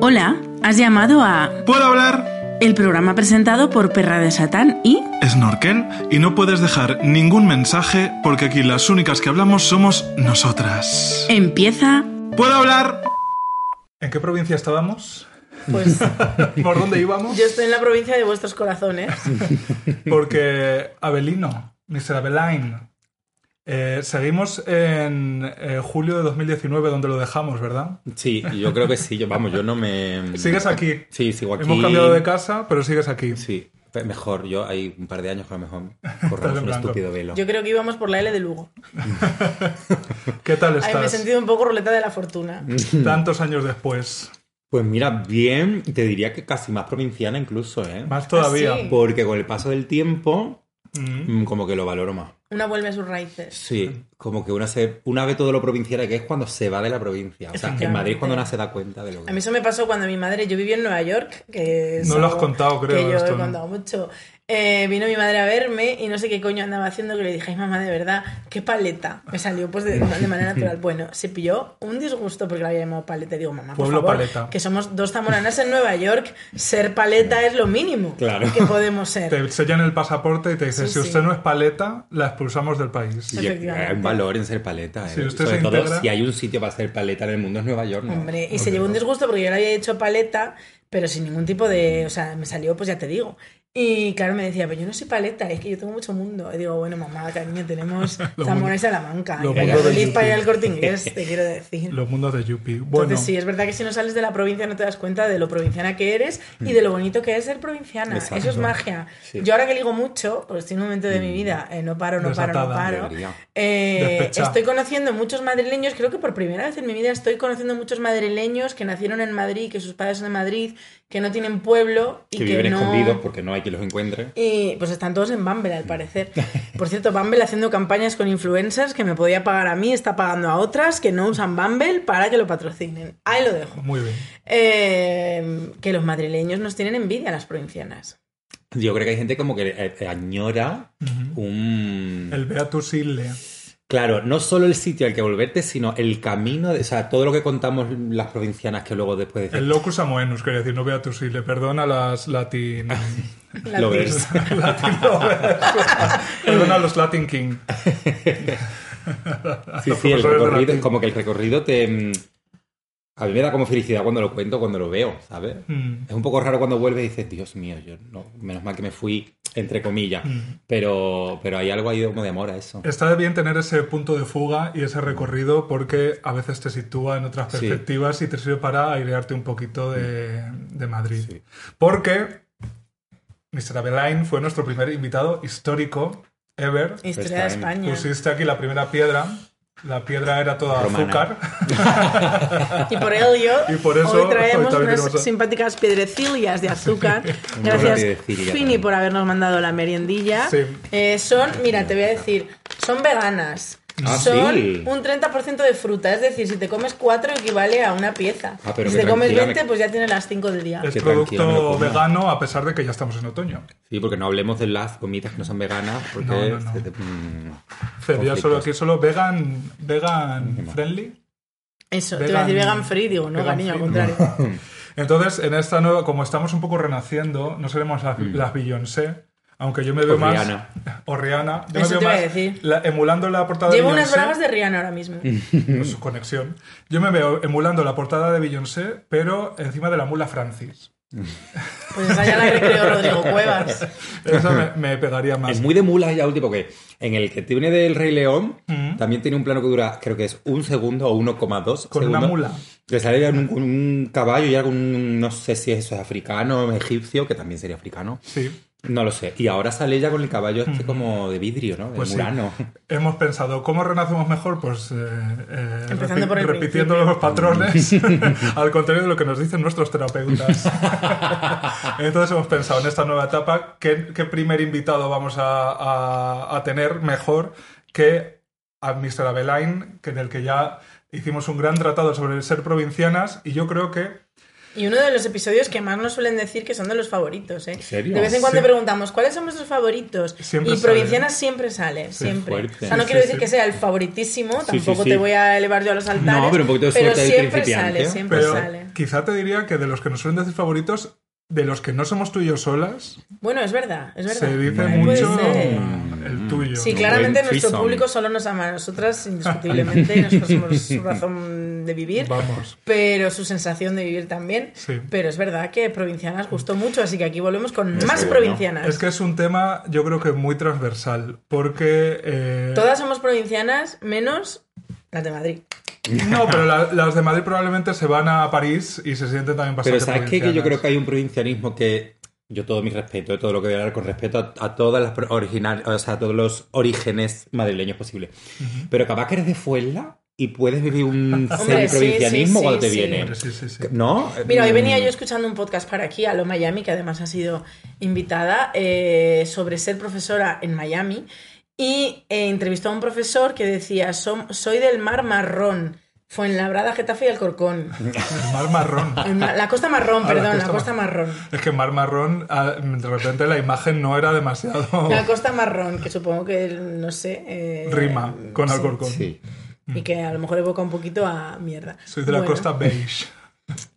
Hola, has llamado a ¿Puedo hablar? el programa presentado por Perra de Satán y Snorkel y no puedes dejar ningún mensaje porque aquí las únicas que hablamos somos nosotras. empieza ¿Puedo hablar? ¿En qué provincia estábamos? Pues ¿Por dónde íbamos? yo estoy en la provincia de vuestros corazones. Porque Abelino, Mr. Abelain, eh, seguimos en eh, julio de 2019 donde lo dejamos, ¿verdad? Sí, yo creo que sí. Yo, vamos, yo no me. Sigues aquí. Sí, sigo aquí. Hemos cambiado de casa, pero sigues aquí. Sí, mejor. Yo hay un par de años que a lo mejor Estás corremos un estúpido velo. Yo creo que íbamos por la L de Lugo. ¿Qué tal Ay, me he estás? sentido un poco ruleta de la fortuna. Tantos años después. Pues mira, bien, te diría que casi más provinciana incluso, ¿eh? Más todavía. ¿Ah, sí? Porque con el paso del tiempo, Mm. como que lo valoro más. Una vuelve a sus raíces. Sí, como que una, se, una ve todo lo provinciana que es cuando se va de la provincia. O sea, en Madrid es cuando una se da cuenta de lo que A mí eso me pasó cuando mi madre, yo vivía en Nueva York, que No lo has contado, creo, Que yo esto, he ¿no? contado mucho. Eh, vino mi madre a verme y no sé qué coño andaba haciendo que le dije, ay mamá, de verdad, qué paleta. Me salió pues de, de manera natural. Bueno, se pilló un disgusto porque la había llamado paleta. Digo, mamá, por Pueblo favor, paleta. que somos dos zamoranas en Nueva York, ser paleta es lo mínimo Claro. que podemos ser. Te sellan el pasaporte y te dicen, Sí, si sí. usted no es paleta, la expulsamos del país. Y Efectivamente. hay un valor en ser paleta, ¿eh? Si usted Sobre se todo integra- si hay un sitio para ser paleta en el mundo es Nueva York, ¿no? Hombre, y se llevó un disgusto porque yo le había hecho paleta, pero sin ningún tipo de. O sea, me salió, pues ya te digo. Y claro, me decía, pero yo no soy paleta, es que yo tengo mucho mundo. Y digo, bueno, mamá, cariño, tenemos Zamora y Salamanca. lo Y mundo de feliz Yupi. para ir al corte inglés, te quiero decir. Los mundos de Yuppie. Bueno, Entonces, sí, es verdad que si no sales de la provincia no te das cuenta de lo provinciana que eres y de lo bonito que es ser provinciana. Exacto. Eso es magia. Sí. Yo ahora que ligo mucho, porque estoy en un momento de mi vida, eh, no paro, no paro, no Desatada. paro. Eh, estoy conociendo muchos madrileños, creo que por primera vez en mi vida estoy conociendo muchos madrileños que nacieron en Madrid, que sus padres son de Madrid, que no tienen pueblo y que que, viven no... escondidos porque no hay quien los encuentre. Y pues están todos en Bumble, al parecer. Por cierto, Bumble haciendo campañas con influencers que me podía pagar a mí, está pagando a otras que no usan Bumble para que lo patrocinen. Ahí lo dejo. muy bien. Eh, que los madrileños nos tienen envidia a las provincianas. Yo creo que hay gente como que eh, añora un... El Beatus. Claro, no solo el sitio al que volverte, sino el camino, de- o sea, todo lo que contamos las provincianas que luego después decir, El locus amoenus, quería decir, no Beatus Ille. Perdona las latin... lo ves. latin lovers. Perdona a los Latin King. Sí, Los sí, el recorrido, como que el recorrido te... mm, A mí me da como felicidad cuando lo cuento, cuando lo veo, ¿sabes? Mm. Es un poco raro cuando vuelves y dices, Dios mío, yo no, menos mal que me fui, entre comillas. Mm. Pero, pero hay algo ahí como de amor a eso. Está bien tener ese punto de fuga y ese recorrido porque a veces te sitúa en otras Sí. perspectivas y te sirve para airearte un poquito de, de Madrid. Sí. Porque Mr. Abelain fue nuestro primer invitado histórico ever. Historia de España. Pusiste aquí la primera piedra. La piedra era toda Romana. azúcar. Y por ello, Y por eso hoy traemos unas a- simpáticas piedrecillas de azúcar. Gracias, Fini, por habernos mandado la meriendilla. Sí. Eh, son, mira, te voy a decir, son veganas. Ah, son sí. un 30% de fruta, es decir, si te comes 4 equivale a una pieza. Ah, pero si te comes tranquila 20, me- pues ya tienes las 5 del día. Es Qué producto vegano a pesar de que ya estamos en otoño. Sí, porque no hablemos de las comidas que no son veganas, porque... No, no, no. se te- mm, Sería solo aquí solo vegan, vegan friendly. Eso, te voy a decir Vegan- free, digo, no, vegan al contrario. Entonces, en esta nueva, como estamos un poco renaciendo, no seremos las, las Beyoncé, aunque yo me veo. O más. Rihanna. O Rihanna. Yo Eso me veo te iba a más decir. la- emulando la portada Llevo de unas Beyoncé. bragas de Rihanna ahora mismo. su conexión. Yo me veo emulando la portada de Beyoncé, pero encima de la mula Francis. Pues esa ya la recreó Rodrigo Cuevas. Eso me, me pegaría más. Es muy de mula ya último que en el que tiene del Rey León Mm. también tiene un plano que dura creo que es un segundo o 1,2 Con una mula. Que sale un, un caballo y algún, no sé si eso es africano, egipcio, que también sería africano. Sí. No lo sé. Y ahora sale ella con el caballo este como de vidrio, ¿no? De Pues sí. murano. Hemos pensado, ¿cómo renacemos mejor? Pues eh, eh, Empezando repi- por el repitiendo principio. los patrones, al contrario de lo que nos dicen nuestros terapeutas. Entonces hemos pensado en esta nueva etapa, ¿qué, qué primer invitado vamos a, a- a tener mejor que a Mr. Abelain, que del que ya hicimos un gran tratado sobre el ser provincianas, y yo creo que Y uno de los episodios que más nos suelen decir que son de los favoritos, ¿eh? ¿En serio? De vez en cuando Sí. preguntamos, ¿cuáles son vuestros favoritos? Siempre y sale. Provincianas siempre sale, siempre. fuerte. O sea, no Sí, quiero sí, decir sí. que sea el favoritísimo, tampoco sí. te voy a elevar yo a los altares. No, pero un poquito de suerte del siempre sale, siempre Pero sale. quizá te diría que de los que nos suelen decir favoritos, de los que no somos tú y yo solas, Bueno, es verdad, es verdad. se dice puede mucho ser. El tuyo. Sí, claramente nuestro threesome. público solo nos ama a nosotras, indiscutiblemente, y nosotros somos su razón de vivir. Vamos. Pero su sensación de vivir también. Sí. Pero es verdad que provincianas gustó mucho, así que aquí volvemos con más bueno. provincianas. Es que es un tema, yo creo que muy transversal, porque... eh, Todas somos provincianas, menos las de Madrid. No, pero la- las de Madrid probablemente se van a París y se sienten también bastante Pero ¿sabes qué? Que yo creo que hay un provincianismo que yo todo mi respeto, todo lo que voy a hablar con respeto a, a todas las original, o sea, a todos los orígenes madrileños posibles. Pero capaz que eres de Fuenla y puedes vivir un Hombre, sí, semi-provincianismo sí, cuando sí, te sí. viene. Hombre, sí, sí, sí. ¿No? Mira, hoy Mm, venía yo escuchando un podcast para aquí, a lo Miami, que además ha sido invitada, eh, sobre ser profesora en Miami. Y eh, entrevistó a un profesor que decía, "Som- soy del mar marrón, Fuenlabrada, Getafe y Alcorcón. El mar marrón. El la costa marrón, Ah, la perdón, la costa costa marrón. Es que mar marrón, ah, de repente la imagen no era demasiado La costa marrón, que supongo que, no sé... eh, rima con sí. Alcorcón. Sí. Y que a lo mejor evoca un poquito a mierda. Soy de la Bueno, costa beige.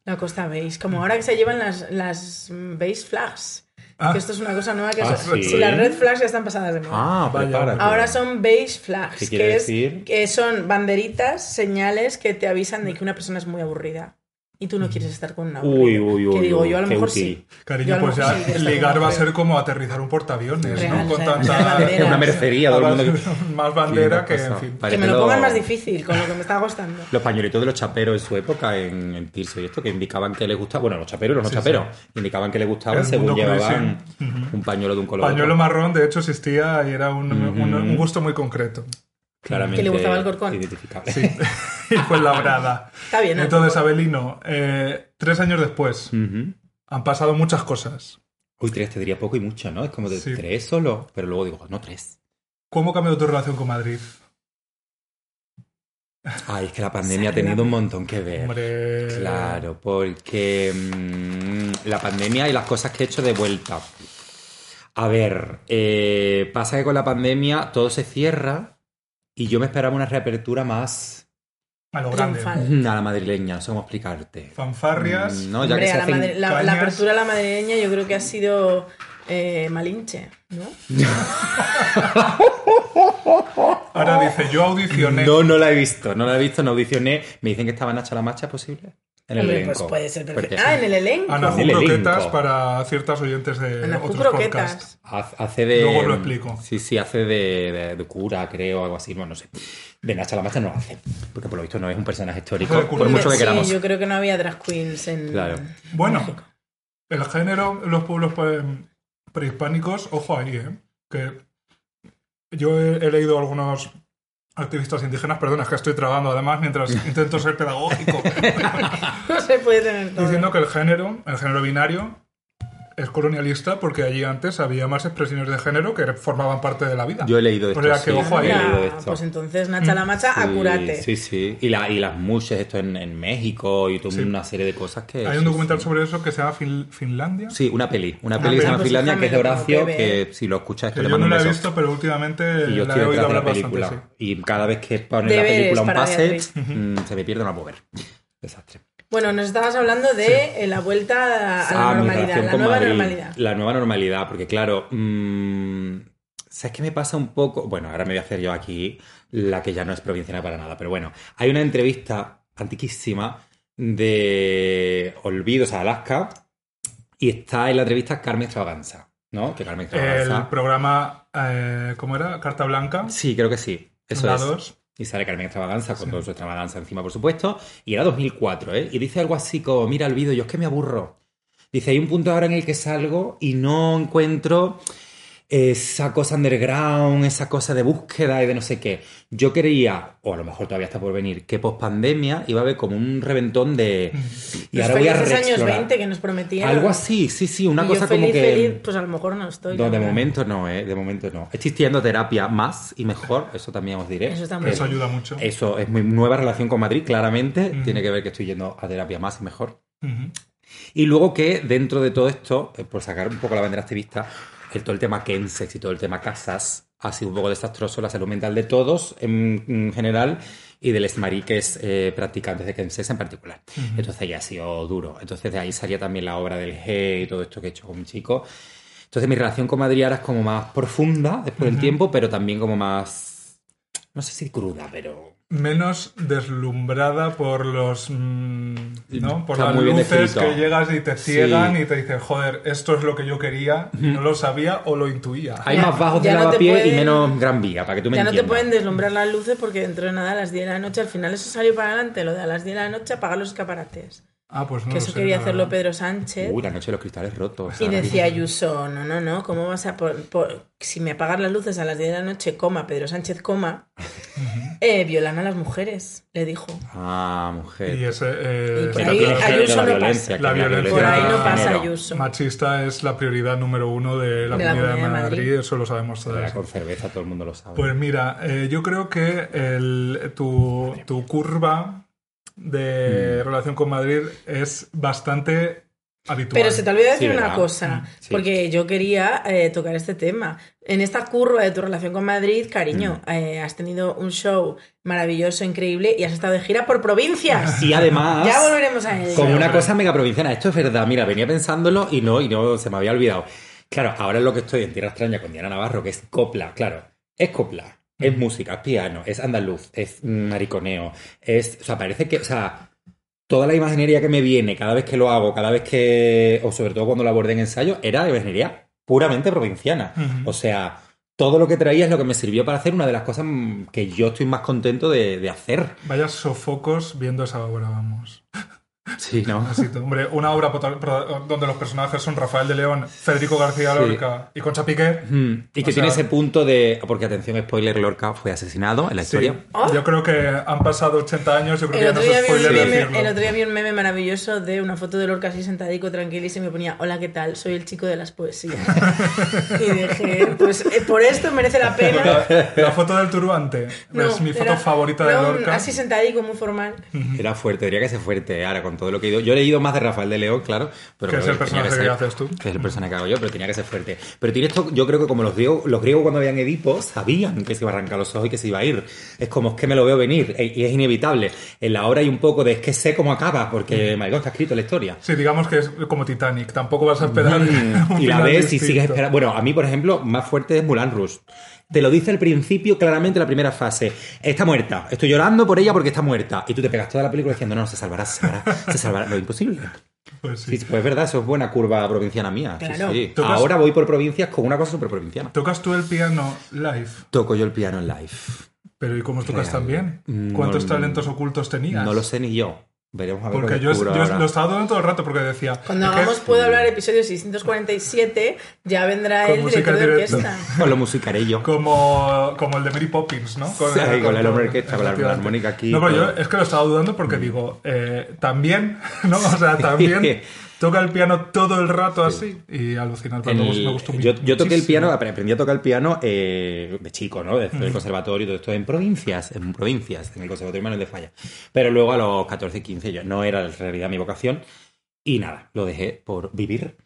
La costa beige. Como ahora que se llevan las, las beige flags. Ah. Que esto es una cosa nueva que Ah, son- ¿sí? si las red flags ya están pasadas de moda. Ah, prepárate. Ahora son beige flags, ¿Qué que, quiere es- decir? que son banderitas, señales que te avisan de que una persona es muy aburrida y tú no quieres estar con una Uy, uy, uy. Que digo, yo a lo mejor útil. sí. Cariño, pues ya sí quiero estar ligar con va a ser como aterrizar un portaaviones, Real, ¿no? Con o sea, tanta... una mercería, todo el mundo. Más bandera que, en fin. Que me lo pongan más difícil con lo que me está costando. Los pañuelitos de los chaperos en su época en, en Tirso y esto, que indicaban que les gustaba. Bueno, los chaperos, los no Sí, chaperos, indicaban que les gustaba El según llevaban un pañuelo de un color. Pañuelo marrón, de hecho, existía y era un, Ujú. un- un gusto muy concreto. Claramente. Que le gustaba el corcón. Identificable. y fue labrada. Está bien, ¿no? Entonces, Abelino, eh, tres años después, han pasado muchas cosas. Uy, tres te diría poco y mucho, ¿no? Es como de Sí. tres solo, pero luego digo, no tres. ¿Cómo ha cambiado tu relación con Madrid? Ay, es que la pandemia ha tenido un montón que ver. Hombre. Claro, porque mm, la pandemia y las cosas que he hecho de vuelta. A ver, eh, pasa que con la pandemia todo se cierra y yo me esperaba una reapertura más A lo grande. Triunfal. a la madrileña, no sé cómo explicarte. Fanfarrias. Mm, No, ya Hombre, que se la, hacen la- apertura a la madrileña yo creo que ha sido eh, malinche, ¿no? Ahora dice, yo audicioné. No, no la he visto, no la he visto, no audicioné. Me dicen que estaba Nacha la Macha, ¿es posible? En el Hombre, elenco. pues puede ser perfecto. Ah, en el elenco. Elenco. croquetas para ciertas oyentes de Anajú otros croquetas. podcasts. ha- Hace de. Luego lo explico. Sí, sí, hace de, de- de cura, creo, algo así, no, no sé. De Nacha la Macha no lo hace, porque por lo visto no es un personaje histórico, por mucho que sí, queramos. yo creo que no había drag queens en Claro. Bueno, México. el género en los pueblos pre- prehispánicos, ojo ahí, ¿eh? Que yo he, he leído algunos activistas indígenas, perdona, es que estoy trabando además mientras intento ser pedagógico, No se puede tener todo. diciendo que el género, el género binario, es colonialista porque allí antes había más expresiones de género que formaban parte de la vida. Yo he leído O esto. sea, que sí, ojo ahí. he Mira, leído esto. pues entonces Nacha la Macha, Sí, acurate. Sí, sí. Y, la, y las mushes, esto en, en México y toda Sí. una serie de cosas que. Hay sí, un documental sí. sobre eso que se llama Fin- Finlandia. Sí, una peli. Una Una peli que se llama Pues Finlandia, que es de Horacio, que que si lo escuchas, esto Que le yo mando no la he visto, pero últimamente Y yo la estoy he oído detrás de la hablar película. bastante. Y cada vez que pone la película un pase, mm, se me pierde una poder. Desastre. Bueno, nos estabas hablando de eh, la vuelta a la Ah, normalidad, la nueva Madrid. normalidad. La nueva normalidad, porque claro, mm, ¿sabes qué me pasa un poco? Bueno, ahora me voy a hacer yo aquí la que ya no es provinciana para nada, pero bueno, hay una entrevista antiquísima de Olvidos a Alaska y está en la entrevista Carmen Extravaganza, ¿no? Que Carmen El Extravaganza... programa, eh, ¿cómo era? Carta Blanca. Sí, creo que sí. Eso la es. dos. Y sale Carmen Extravaganza con toda su extravaganza encima, por supuesto. Y era 2004, ¿eh? Y dice algo así como, mira el vídeo, yo es que me aburro. Dice, hay un punto ahora en el que salgo y no encuentro esa cosa underground, esa cosa de búsqueda y de no sé qué. Yo creía, o a lo mejor todavía está por venir, que post pandemia iba a haber como un reventón de... Y Los ahora voy a años reexplorar. 20 que nos prometían. Algo así, sí, sí, una Y cosa yo feliz, como que... feliz, pues a lo mejor no estoy. No, de verdad. momento no, ¿eh? De momento no. Estoy estudiando terapia más y mejor, eso también os diré. Eso muy Eso ayuda mucho. Eso es mi nueva relación con Madrid, claramente. Tiene que ver que estoy yendo a terapia más y mejor. Y luego que dentro de todo esto, eh, por sacar un poco la bandera activista, el, todo el tema Kensex y todo el tema casas ha sido un poco desastroso la salud mental de todos en, en general y de los mariques eh, practicantes de Kensex en particular. Entonces ya ha sido duro. Entonces de ahí salía también la obra del G y todo esto que he hecho con mi chico. Entonces mi relación con Madrid ahora es como más profunda después del tiempo, pero también como más, no sé si cruda, pero Menos deslumbrada por los. mm, ¿No? Por Está las luces que llegas y te ciegan Sí. y te dicen, joder, esto es lo que yo quería, y no lo sabía o lo intuía. hay Ya- más bajos de ya no lavapié y menos gran vía, para que tú me Ya no te entiendas. pueden deslumbrar las luces porque dentro de nada a las 10 de la noche, al final eso salió para adelante, lo de a las 10 de la noche apagar los escaparates. Ah, pues no que eso sé, quería hacerlo. Pedro Sánchez. Uy, la noche de los cristales rotos. Y decía. Ayuso, no, no, no, ¿cómo vas a... por- por- si me apagas las luces a las 10 de la noche, coma, Pedro Sánchez, coma, eh, violan a las mujeres, le dijo. Ah, mujer. Y ese. eh, Y por Pero ahí Ayuso la no violencia, pasa. La violencia Por ahí no pasa. Ayuso. Machista es la prioridad número uno de la, De la comunidad de Madrid, Madrid. eso lo sabemos todos. con cerveza todo el mundo lo sabe. Pues mira, eh, yo creo que el- tu, tu curva de Mm. relación con Madrid es bastante habitual. Pero se te olvidó decir Sí, una cosa, Sí. porque yo quería eh, tocar este tema. En esta curva de tu relación con Madrid, cariño, Mm. eh, has tenido un show maravilloso, increíble y has estado de gira por provincias. Y además, ya volveremos a ello. como una cosa mega provinciana. Esto es verdad. Mira, venía pensándolo y no, y no se me había olvidado. Claro, ahora es lo que estoy en Tierra Extraña con Diana Navarro, que es copla. Claro, es copla. Es música, es piano, es andaluz, es mariconeo. Es, o sea, parece que, o sea, toda la imaginería que me viene cada vez que lo hago, cada vez que, o sobre todo cuando lo abordé en ensayo, era imaginería puramente provinciana. O sea, todo lo que traía es lo que me sirvió para hacer una de las cosas que yo estoy más contento de, de hacer. Vaya sofocos viendo esa obra, vamos. Sí, ¿no? Así, hombre, una obra donde los personajes son Rafael de León, Federico García Sí. Lorca y Concha Piqué. Mm, Y que O tiene sea- ese punto de. Porque, atención, spoiler: Lorca fue asesinado en la Sí, historia. Oh. yo creo que han pasado 80 años, yo creo que El ya no es spoiler meme, decirlo. el otro día vi un meme maravilloso de una foto de Lorca así sentadico, tranquilísimo, y me ponía, hola, ¿qué tal? Soy el chico de las poesías. y dije, pues eh, por esto merece la pena. La, la foto del turbante No, es mi foto era- favorita de un- Lorca. Así sentadico, muy formal. Era fuerte, diría que ser fuerte. Ahora, con todo lo que he ido. Yo he leído más de Rafael de León, claro. Pero Que es el personaje que ser- haces tú. Que es el personaje que hago yo, pero tenía que ser fuerte. Pero tiene esto, yo creo que como los griegos, los griegos cuando veían Edipo sabían que se iba a arrancar los ojos y que se iba a ir. Es como es que me lo veo venir e- y es inevitable. En la obra hay un poco de es que sé cómo acaba, porque, my God, está escrito la historia. Sí, digamos que es como Titanic, tampoco vas a esperar. un Mm, y la ves y sigues esperando. Bueno, a mí, por ejemplo, más fuerte es Mulan Rush. Te lo dice al principio, claramente, la primera fase. Está muerta. Estoy llorando por ella porque está muerta. Y tú te pegas toda la película diciendo, no, se salvará, se salvará, se salvará. Lo imposible. Pues sí. Sí, pues es verdad, eso es buena curva provinciana mía. Claro. sí. ¿Tocas- Ahora voy por provincias con una cosa súper provinciana. Tocas tú el piano live, Toco yo el piano en live. pero ¿y cómo tocas Real. tan bien? Mm, ¿Cuántos no, talentos ocultos tenías? No lo sé ni yo. Veremos a ver Porque yo, yo lo estaba dudando todo el rato porque decía. Cuando es que- hagamos Puedo hablar episodio 647, ya vendrá Con el director de orquesta. Pues lo musicaré yo. Como, como el de Mary Poppins, ¿no? Sí, con el hombre orquesta, con la armónica aquí, No, pero todo. yo es que lo estaba dudando porque digo, eh, también, ¿no? O sea, también toca el piano todo el rato así y me gustó- el- me gustó yo, yo toqué el piano, apre- aprendí a tocar el piano eh, de chico, ¿no? Desde el conservatorio y todo esto en provincias, en provincias, en el conservatorio Manuel de Falla. Pero luego a los 14, 15 yo no era en realidad mi vocación y nada, lo dejé por vivir.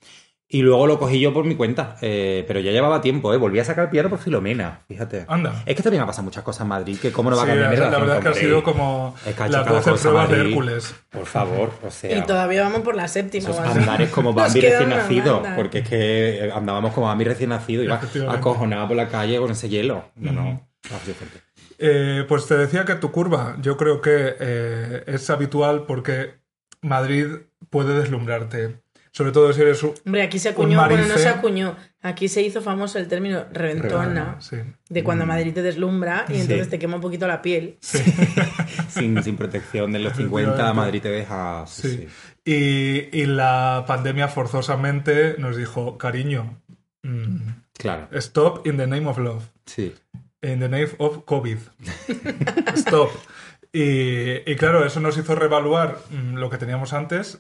Y luego lo cogí yo por mi cuenta, eh, pero ya llevaba tiempo, ¿eh? Volví a sacar el piano por Filomena, fíjate. Anda. Es que también ha pasado muchas cosas en Madrid, que cómo no va a cambiar la, verdad es que ha sido como Es que ha las cada 12 cosa pruebas de. Hércules. Por favor, o sea... Y todavía vamos por la séptima. Esos andares como Bambi recién nacido, banda. porque es que andábamos como Bambi recién nacido, iba acojonado por la calle con ese hielo. No, no, sido fuerte. Eh, pues te decía que tu curva, yo creo que eh, es habitual porque Madrid puede deslumbrarte. Sobre todo si eres un, Hombre, aquí se acuñó, bueno, no se acuñó. Aquí se hizo famoso el término reventona, Sí. de cuando Madrid te deslumbra y Sí. entonces te quema un poquito la piel. Sin, sin protección de los 50, Efectivamente. Madrid te deja. Sí, Sí. sí. Y, y la pandemia forzosamente nos dijo, cariño, mm, Claro, stop in the name of love. sí. In the name of COVID. Stop. Y, y claro, eso nos hizo reevaluar mm, lo que teníamos antes.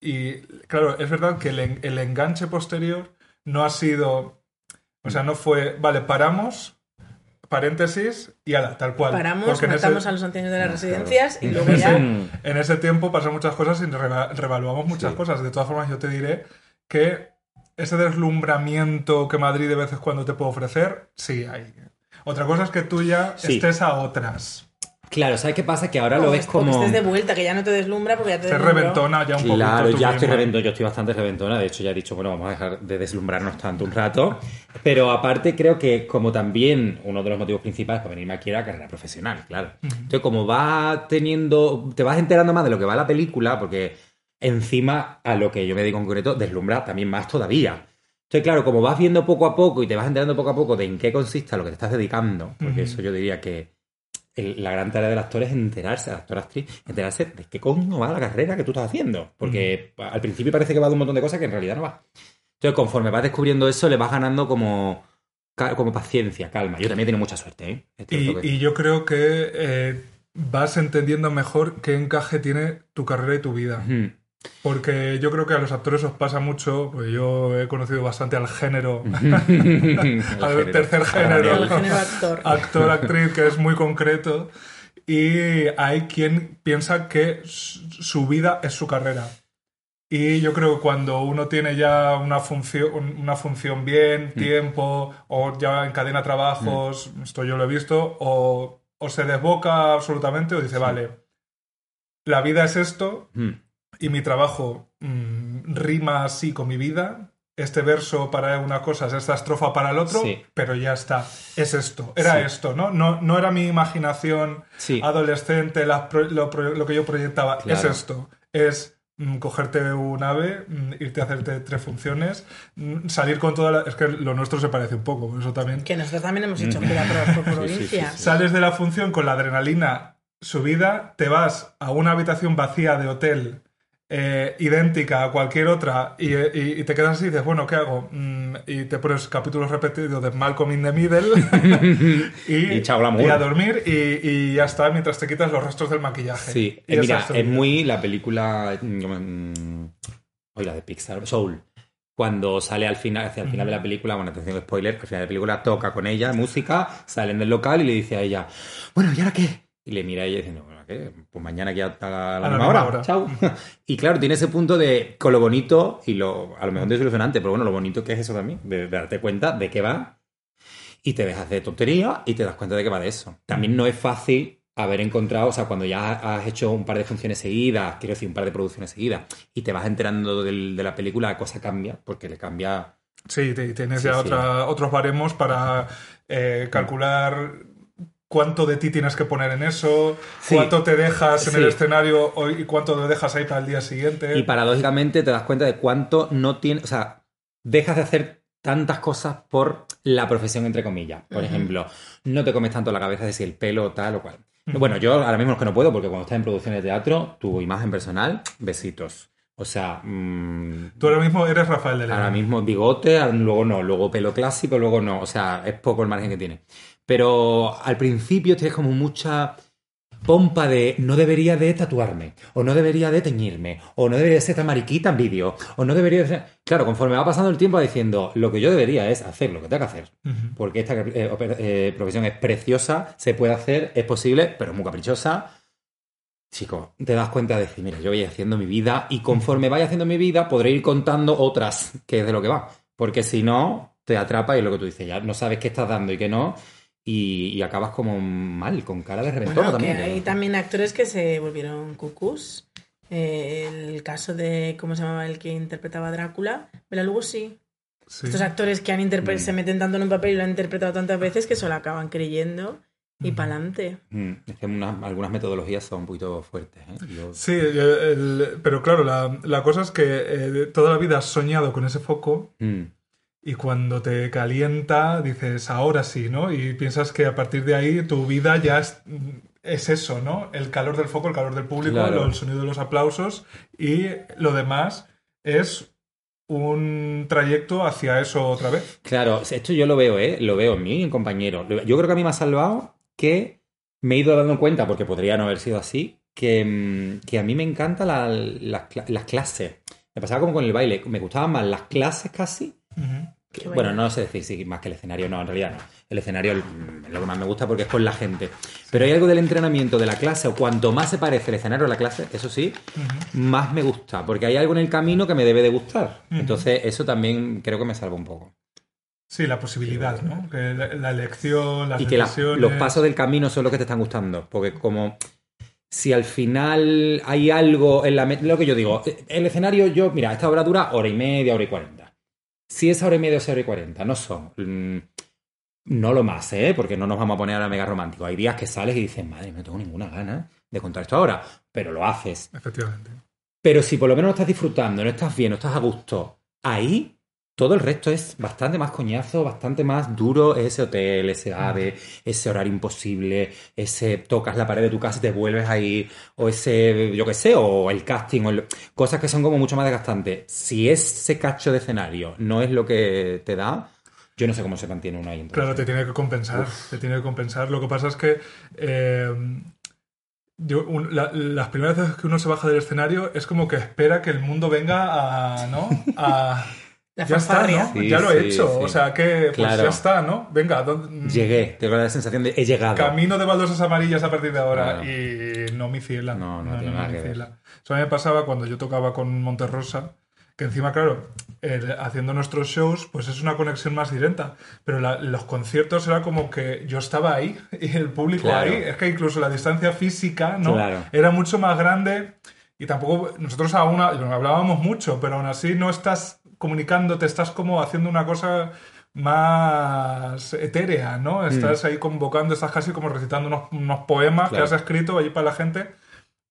Y claro, es verdad que el, en- el enganche posterior no ha sido. O sea, no fue. Vale, paramos. paréntesis y ala, tal cual. Paramos, Porque en ese- matamos a los ancianos de las residencias y luego ya... Mm. En ese tiempo pasan muchas cosas y reva- revaluamos muchas Sí. cosas. De todas formas, yo te diré que ese deslumbramiento que Madrid de veces cuando te puede ofrecer, sí hay. Otra cosa es que tú ya Sí. estés a otras. Claro, ¿sabes qué pasa? Que ahora lo ves est- o que como... estés de vuelta, que ya no te deslumbra porque ya te Te reventona ya un poquito. Claro, ya estoy reventona, yo estoy bastante reventona, de hecho ya he dicho, bueno, vamos a dejar de deslumbrarnos tanto un rato, pero aparte creo que como también uno de los motivos principales para venirme aquí era carrera profesional, claro. Entonces como vas teniendo, te vas enterando más de lo que va la película, porque encima a lo que yo me dedico en concreto, deslumbra también más todavía. Entonces, claro, como vas viendo poco a poco y te vas enterando poco a poco de en qué consiste lo que te estás dedicando, porque eso yo diría que el- la gran tarea del actor es enterarse, el actor actriz, enterarse de qué coño va la carrera que tú estás haciendo. Porque al principio parece que va de un montón de cosas que en realidad no va. Entonces, conforme vas descubriendo eso, le vas ganando como, como paciencia, calma. Yo también he tenido mucha suerte, ¿eh? Esto lo Y, tengo que y yo creo que eh, vas entendiendo mejor qué encaje tiene tu carrera y tu vida. Porque yo creo que a los actores os pasa mucho, pues yo he conocido bastante al género, al género. tercer género, El bien. género actor. actor, actriz, que es muy concreto. Y hay quien piensa que su vida es su carrera. Y yo creo que cuando uno tiene ya una función, una función bien, tiempo, o ya encadena trabajos, esto yo lo he visto, o, o se desboca absolutamente o dice, vale, la vida es esto Ujú. Y mi trabajo mm, rima así con mi vida. Este verso para una cosa es esta estrofa para el otro, Sí. pero ya está. Es esto, era Sí. esto, ¿no? ¿no? No era mi imaginación Sí. adolescente, lo, que yo proyectaba. Claro. Es esto. Es mm, cogerte un ave, mm, irte a hacerte tres funciones, mm, salir con toda la... Es que lo nuestro se parece un poco, por eso también. Que nosotros también hemos hecho gira por, por Sí, sí, provincia. sí, sí. Sales de la función con la adrenalina subida, te vas a una habitación vacía de hotel eh, idéntica a cualquier otra y, y- y te quedas así y dices, bueno, ¿qué hago? Mm, y te pones capítulos repetidos de Malcolm in the Middle y, Y chao, y a dormir y, ya está mientras te quitas los restos del maquillaje. Sí, Eh, mira, es muy la película. mm, Hoy la de Pixar, Soul. Cuando sale al final, hacia el final de la película, bueno, atención, spoiler, al final de la película toca con ella música, salen del local y le dice a ella, bueno, ¿y ahora qué? Y le mira a ella diciendo, bueno, ¿qué? Pues mañana aquí hasta la, A misma hora. hora. Chao. y claro, tiene ese punto de, con lo bonito y lo, a lo mejor desilusionante, pero bueno, lo bonito que es eso también, de, de darte cuenta de qué va y te dejas de tontería y te das cuenta de que va de eso. También no es fácil haber encontrado, o sea, cuando ya has hecho un par de funciones seguidas, quiero decir, un par de producciones seguidas, y te vas enterando del- de la película, la cosa cambia, porque le cambia... Sí, tienes Sí, ya sí. otra- otros baremos para eh, calcular cuánto de ti tienes que poner en eso, Sí. cuánto te dejas en Sí. el escenario o- y cuánto lo dejas ahí para el día siguiente. Y paradójicamente te das cuenta de cuánto no tiene, o sea, dejas de hacer tantas cosas por la profesión, entre comillas. Por ejemplo, no te comes tanto la cabeza de si el pelo tal o cual. Bueno, yo ahora mismo es que no puedo porque cuando estás en producciones de teatro, tu imagen personal, besitos. O sea, mm, Tú ahora mismo eres Rafael de León. Ahora mismo bigote, luego no, luego pelo clásico, luego no. O sea, es poco el margen que tiene. Pero al principio tienes como mucha pompa de no debería de tatuarme, o no debería de teñirme, o no debería ser tan mariquita en vídeo, o no debería de ser... Claro, conforme va pasando el tiempo va diciendo, lo que yo debería es hacer lo que tengo que hacer. Porque esta eh, eh, profesión es preciosa, se puede hacer, es posible, pero es muy caprichosa. Chico, te das cuenta de decir, mira, yo voy haciendo mi vida y conforme vaya haciendo mi vida podré ir contando otras, que es de lo que va. Porque si no, te atrapa y es lo que tú dices, ya no sabes qué estás dando y qué no, y, y acabas como mal, con cara de reventón Bueno, también. hay ¿eh? también actores que se volvieron cucús. Eh, el caso de, ¿cómo se llamaba el que interpretaba a Drácula? Bela Lugosi. Sí. Estos actores que han Mm. se meten tanto en un papel y lo han interpretado tantas veces que se lo acaban creyendo y Ujú. pa'lante. Mm, es que unas- algunas metodologías son un poquito fuertes. ¿eh? Yo- Sí, eh, el- pero claro, la, la cosa es que eh, toda la vida has soñado con ese foco Mm, y cuando te calienta dices, ahora sí, ¿no? Y piensas que a partir de ahí tu vida ya es, es eso, ¿no? El calor del foco, el calor del público, Claro. el sonido de los aplausos y lo demás es un trayecto hacia eso otra vez. Claro, esto yo lo veo, ¿eh? Lo veo en mí y en compañeros. Lo- Yo creo que a mí me ha salvado que me he ido dando cuenta, porque podría no haber sido así, que, mm, que a mí me encantan la- las cla- las clases. Me pasaba como con el baile. Me gustaban más las clases casi Bueno, no sé decir si más que el escenario, no, en realidad no. El escenario mm, es lo que más me gusta porque es con la gente. Pero hay algo del entrenamiento de la clase, o cuanto más se parece el escenario a la clase, eso sí, más me gusta, porque hay algo en el camino que me debe de gustar. Entonces, eso también creo que me salva un poco. Sí, la posibilidad, ¿no? Que la, la elección, las y que la- los pasos del camino son los que te están gustando. Porque como si al final hay algo en la... Lo que yo digo, el escenario, yo, mira, esta obra dura hora y media, hora y cuarenta. Si esa hora y media o hora y cuarenta no son... mm, no lo más, ¿eh? Porque no nos vamos a poner ahora mega románticos. Hay días que sales y dices, madre, no tengo ninguna gana de contar esto ahora. Pero lo haces. Efectivamente. Pero si por lo menos no estás disfrutando, no estás bien, no estás a gusto, ahí todo el resto es bastante más coñazo, bastante más duro. Ese hotel, ese ave, ese horario imposible, ese tocas la pared de tu casa y te vuelves ahí, o ese, yo qué sé, o el casting, o el- cosas que son como mucho más desgastantes. Si ese cacho de escenario no es lo que te da, yo no sé cómo se mantiene uno ahí. entonces. Claro, te tiene que compensar. Te tiene que compensar. Lo que pasa es que eh, yo, un- la- las primeras veces que uno se baja del escenario es como que espera que el mundo venga a. ¿no? A. La ya está. ¿no? Sí, ya lo he sí, hecho. sí. O sea que, pues Claro. ya está, ¿no? Venga, ¿dónde- Llegué, tengo la sensación de he llegado. Camino de baldosas amarillas a partir de ahora. Claro. Y no mi ciela. No, no tiene nada mi que ver. ciela. Eso a mí me pasaba cuando yo tocaba con Monterrosa, que encima, claro, el- haciendo nuestros shows, pues es una conexión más directa. Pero la- los conciertos era como que yo estaba ahí y el público Claro. ahí. Es que incluso la distancia física, ¿no? Claro. Era mucho más grande. Y tampoco, nosotros aún hablábamos mucho, pero aún así no estás comunicando, te estás como haciendo una cosa más etérea, ¿no? Estás ahí convocando, estás casi como recitando unos, unos poemas Claro. que has escrito allí para la gente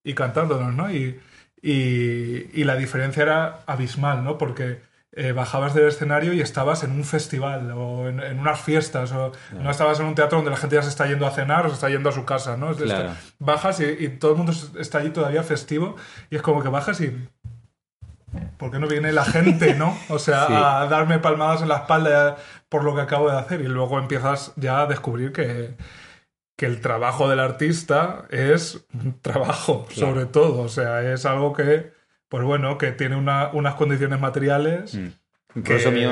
y cantándolos, ¿no? Y, y, y la diferencia era abismal, ¿no? Porque eh, bajabas del escenario y estabas en un festival o en, en unas fiestas o no estabas en un teatro donde la gente ya se está yendo a cenar o se está yendo a su casa, ¿no? Claro. bajas y, y todo el mundo está allí todavía festivo y es como que bajas y... ¿Por qué no viene la gente, no? O sea, Sí. a darme palmadas en la espalda por lo que acabo de hacer y luego empiezas ya a descubrir que, que el trabajo del artista es un trabajo, Claro. sobre todo. O sea, es algo que, pues bueno, que tiene una- unas condiciones materiales. Mm. Un que- profesor mío,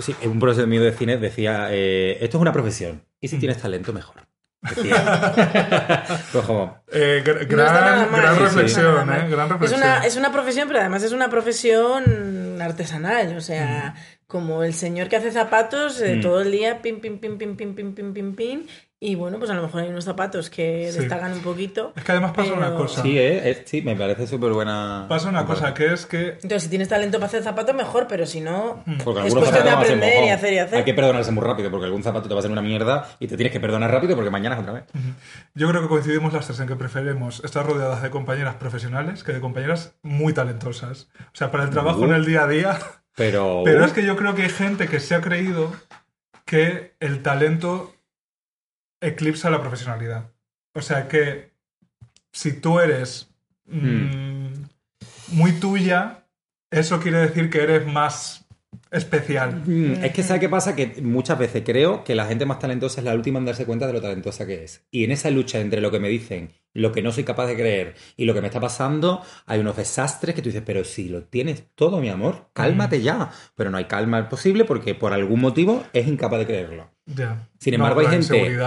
sí, un profesor mío de cine decía, eh, esto es una profesión, y si tienes talento, mejor. Pues como, eh, gr- No está nada gran, sí, sí. reflexión, ¿eh? Es una, es una profesión, pero además es una profesión artesanal. O sea, como el señor que hace zapatos eh, Mm. todo el día, pim, pim, pim, pim, pim, pim, pim, pim, pim. Y bueno, pues a lo mejor hay unos zapatos que Sí. destacan un poquito. Es que además pasa una cosa. sí, eh, es- sí, me parece súper buena. Pasa una cosa, que es que Entonces, si tienes talento para hacer zapatos, mejor, pero si no, Mm. Porque es algunos cuestión de aprender y hacer y hacer. Hay que perdonarse muy rápido porque algún zapato te va a hacer una mierda y te tienes que perdonar rápido porque mañana es otra vez. yo creo que coincidimos las tres en que preferimos estar rodeadas de compañeras profesionales que de compañeras muy talentosas. O sea, para el trabajo Uh. en el día a día. Pero, Pero es que yo creo que hay gente que se ha creído que el talento eclipsa la profesionalidad. O sea que si tú eres mm, muy tuya, eso quiere decir que eres más especial. Mm, Es que ¿sabes qué pasa? Que muchas veces creo que la gente más talentosa es la última en darse cuenta de lo talentosa que es. Y en esa lucha entre lo que me dicen, lo que no soy capaz de creer y lo que me está pasando, hay unos desastres que tú dices, pero si lo tienes todo, mi amor, cálmate ya. Pero no hay calma posible porque por algún motivo es incapaz de creerlo. Sin embargo, hay gente- es-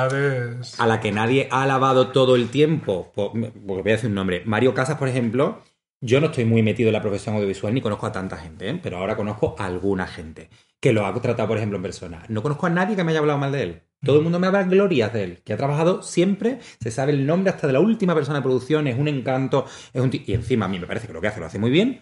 a la que nadie ha alabado todo el tiempo, po- porque voy a decir un nombre, Mario Casas, por ejemplo, yo no estoy muy metido en la profesión audiovisual ni conozco a tanta gente, ¿eh? pero ahora conozco a alguna gente que lo ha tratado, por ejemplo, en persona. No conozco a nadie que me haya hablado mal de él. Todo el mundo me habla glorias de él, que ha trabajado siempre, se sabe el nombre hasta de la última persona de producción, es un encanto, es un ti- y encima a mí me parece que lo que hace lo hace muy bien.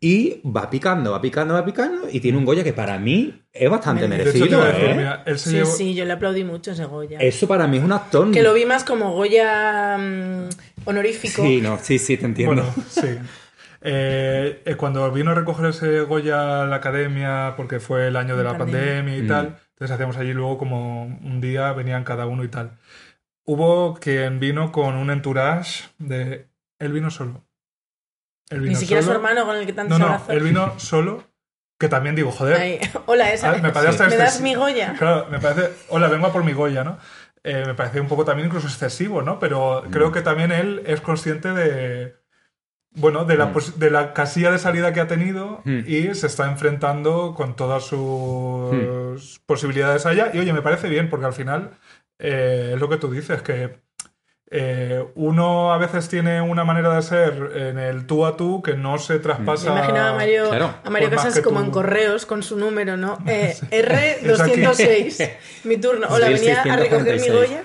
Y va picando, va picando, va picando, y tiene un Goya que para mí es bastante De hecho, merecido. decir, ¿eh? mira, Sí, llevó- sí, yo le aplaudí mucho a ese Goya. Eso para mí es un actor. Que lo vi más como Goya mm, honorífico. Sí, no, sí, sí, te entiendo. Bueno, sí. Eh, eh, cuando vino a recoger ese Goya a la academia, porque fue el año de la Pandemia. pandemia y Mm. tal, entonces hacíamos allí luego como un día venían cada uno y tal. Hubo quien vino con un entourage de... Él vino solo. Él Ni siquiera su hermano con el que tanto No, se no, abrazó. él vino solo, que también digo, joder, Ahí, Hola, esa. Ah, me parece hasta ¿Me das excesivo. mi Goya? Claro, me parece. Hola, vengo a por mi Goya, ¿no? Eh, me parece un poco también incluso excesivo, ¿no? Pero Mm. creo que también él es consciente de, bueno, de la, Mm. pos- de la casilla de salida que ha tenido Mm. y se está enfrentando con todas Mm. sus posibilidades allá. Y oye, me parece bien, porque al final eh, es lo que tú dices, que eh, uno a veces tiene una manera de ser en el tú a tú que no se traspasa. Me imaginaba a Mario, Claro. a Mario más Casas como tú- en correos con su número, ¿no? Eh, Es aquí. R206. Mi turno. Hola, Sí, venía a recoger mi 646. Goya.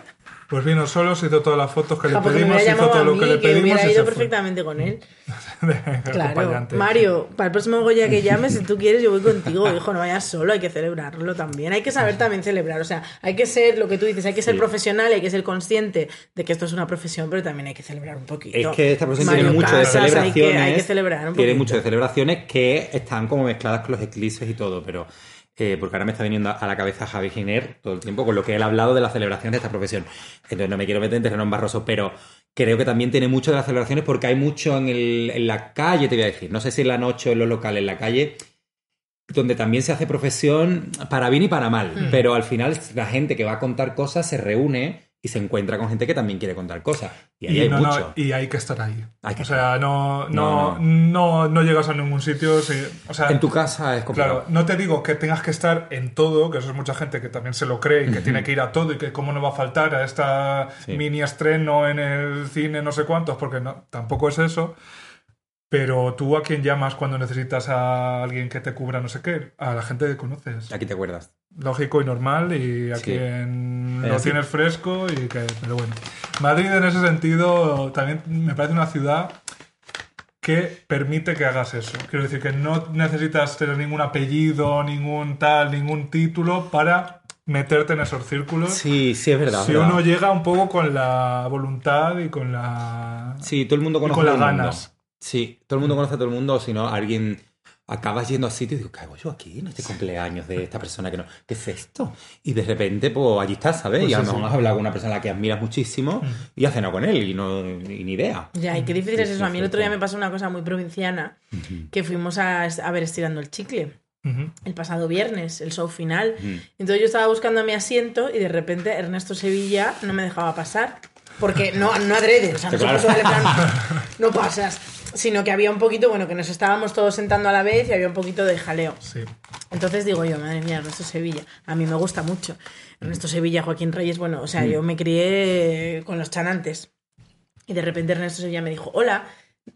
Pues vino solo, se hizo todas las fotos que le Ah, me pedimos, hizo todo lo que le pedimos hubiera ido perfectamente con él. Claro. Mario, para el próximo Goya que llames, si tú quieres, yo voy contigo, hijo, no vayas solo, hay que celebrarlo también. Hay que saber también celebrar, o sea, hay que ser, lo que tú dices, hay que ser Sí. profesional, hay que ser consciente de que esto es una profesión, pero también hay que celebrar un poquito. Es que esta profesión Mario tiene mucho de Casas, hay que- celebraciones. Hay que, celebrar un Tiene mucho de celebraciones que están como mezcladas con los eclipses y todo, pero. eh, porque ahora me está viniendo a la cabeza Javi Giner todo el tiempo con lo que él ha hablado de la celebración de esta profesión. Entonces no me quiero meter en terreno barroso, pero creo que también tiene mucho de las celebraciones porque hay mucho en, el- en la calle, te voy a decir. No sé si en la noche o en los locales, en la calle, donde también se hace profesión para bien y para mal. Hmm. Pero al final la gente que va a contar cosas se reúne y se encuentra con gente que también quiere contar cosas. Y ahí Y, hay no, no, mucho. y hay que estar ahí. Hay que o sea, no, no, No, no, llegas a ningún sitio. si- o sea, En tu casa es complicado. Claro, no te digo que tengas que estar en todo, que eso es mucha gente que también se lo cree y que tiene que ir a todo y que cómo no va a faltar a esta Sí. mini estreno en el cine no sé cuántos, porque no, tampoco es eso. Pero tú a quién llamas cuando necesitas a alguien que te cubra no sé qué? A la gente que conoces. Aquí te acuerdas. Lógico y normal y a Sí. quien lo así. tienes fresco y que... Pero bueno. Madrid en ese sentido también me parece una ciudad que permite que hagas eso. Quiero decir que no necesitas tener ningún apellido, ningún tal, ningún título para meterte en esos círculos. Sí, sí, es verdad. si verdad. uno llega un poco con la voluntad y con la... Sí, todo el mundo y conoce con a las mundo. ganas. Sí, todo el mundo conoce a todo el mundo, si no, alguien acabas yendo a sitio y digo, ¿qué hago yo aquí en este cumpleaños de esta persona que no? ¿Qué es esto? Y de repente, pues allí estás, ¿sabes? Pues y a lo mejor has hablado con una persona a la que admiras muchísimo y has cenado con él y no y ni idea. Ya, y qué difícil es Sí, eso. A sí, mí el otro día me pasó una cosa muy provinciana, que fuimos a, a ver Estirando el Chicle. El pasado viernes, el show final. Entonces yo estaba buscando mi asiento y de repente Ernesto Sevilla no me dejaba pasar. Porque no, no adrede, o sea, no, se Claro. puso en plan, no pasas. Sino que había un poquito, bueno, que nos estábamos todos sentando a la vez y había un poquito de jaleo. Sí. Entonces digo yo, madre mía, Ernesto Sevilla. A mí me gusta mucho. Ernesto Sevilla, Joaquín Reyes, bueno, o sea, yo me crié con los chanantes. Y de repente Ernesto Sevilla me dijo, hola,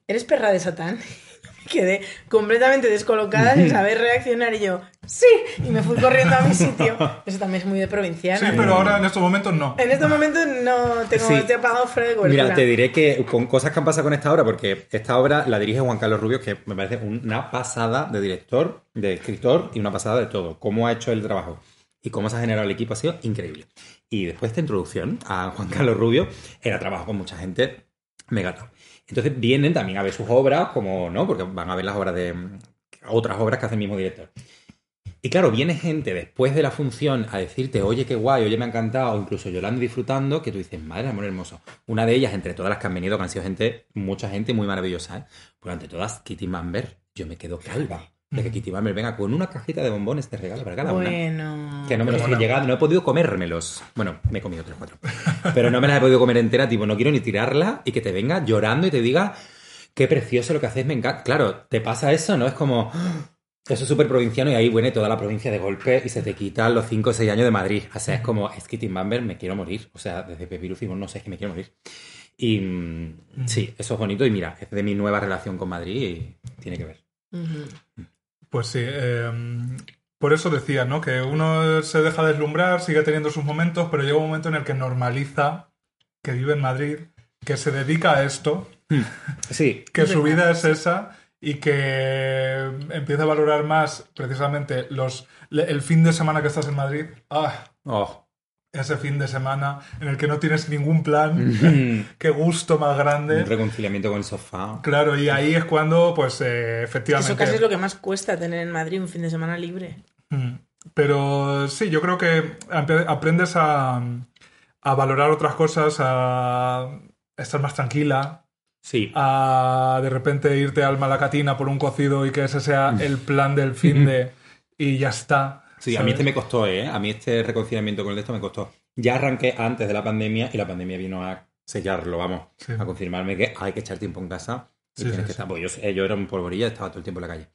¿eres perra de Satán? Quedé completamente descolocada sin saber reaccionar y yo, sí, y me fui corriendo a mi sitio. Eso también es muy de provinciana. Sí, pero ahora en estos momentos no. En este momento no tengo, Sí. estoy apagado fuera de cobertura. Mira, te diré que con cosas que han pasado con esta obra, porque esta obra la dirige Juan Carlos Rubio, que me parece una pasada de director, de escritor y una pasada de todo. Cómo ha hecho el trabajo y cómo se ha generado el equipo ha sido increíble. Y después de esta introducción a Juan Carlos Rubio, era trabajo con mucha gente mega top. Entonces vienen también a ver sus obras, como no, porque van a ver las obras de otras obras que hace el mismo director. Y claro, viene gente después de la función a decirte, oye, qué guay, oye, me ha encantado, o incluso llorando y disfrutando, que tú dices, madre amor hermoso. Una de ellas, entre todas las que han venido, que han sido gente, mucha gente muy maravillosa, ¿eh? Pero ante todas, Kitty Mamber, yo me quedo calva de que Kitty Mamber venga con una cajita de bombones de regalo para cada una. Bueno. Que no me los Bueno. he llegado, no he podido comérmelos. Bueno, me he comido tres o cuatro. Pero no me las he podido comer entera, tipo, no quiero ni tirarla y que te venga llorando y te diga, qué precioso lo que haces, me encanta. Claro, te pasa eso, ¿no? Es como, "Ah, eso es súper provinciano y ahí viene toda la provincia de golpe y se te quitan los 5 o 6 años de Madrid. O sea, es como, es que Tim Bamber, me quiero morir. O sea, desde Pepirus decimos, no sé, es que me quiero morir. Y mm, sí, eso es bonito y mira, es de mi nueva relación con Madrid y tiene que ver. Pues sí, eh, por eso decía, ¿no? Que uno se deja deslumbrar, sigue teniendo sus momentos, pero llega un momento en el que normaliza que vive en Madrid, que se dedica a esto, Sí, que su vida es esa y que empieza a valorar más precisamente los el fin de semana que estás en Madrid. Ah, oh. ese fin de semana en el que no tienes ningún plan, qué gusto más un grande. reconciliamiento con el sofá. Claro, y ahí es cuando, pues, eh, efectivamente. Eso casi es lo que más cuesta tener en Madrid un fin de semana libre. Mm. Pero sí, yo creo que ap- aprendes a, a valorar otras cosas, a estar más tranquila, Sí, a de repente irte al Malacatina por un cocido y que ese sea el plan del fin de y ya está. Sí, a mí este me costó, ¿eh? A mí este reconciliamiento con el de esto me costó. Ya arranqué antes de la pandemia y la pandemia vino a sellarlo, vamos, Sí. a confirmarme que hay que echar tiempo en casa Y Sí, tienes sí, que estar- porque yo, eh, yo era un polvorilla, estaba todo el tiempo en la calle.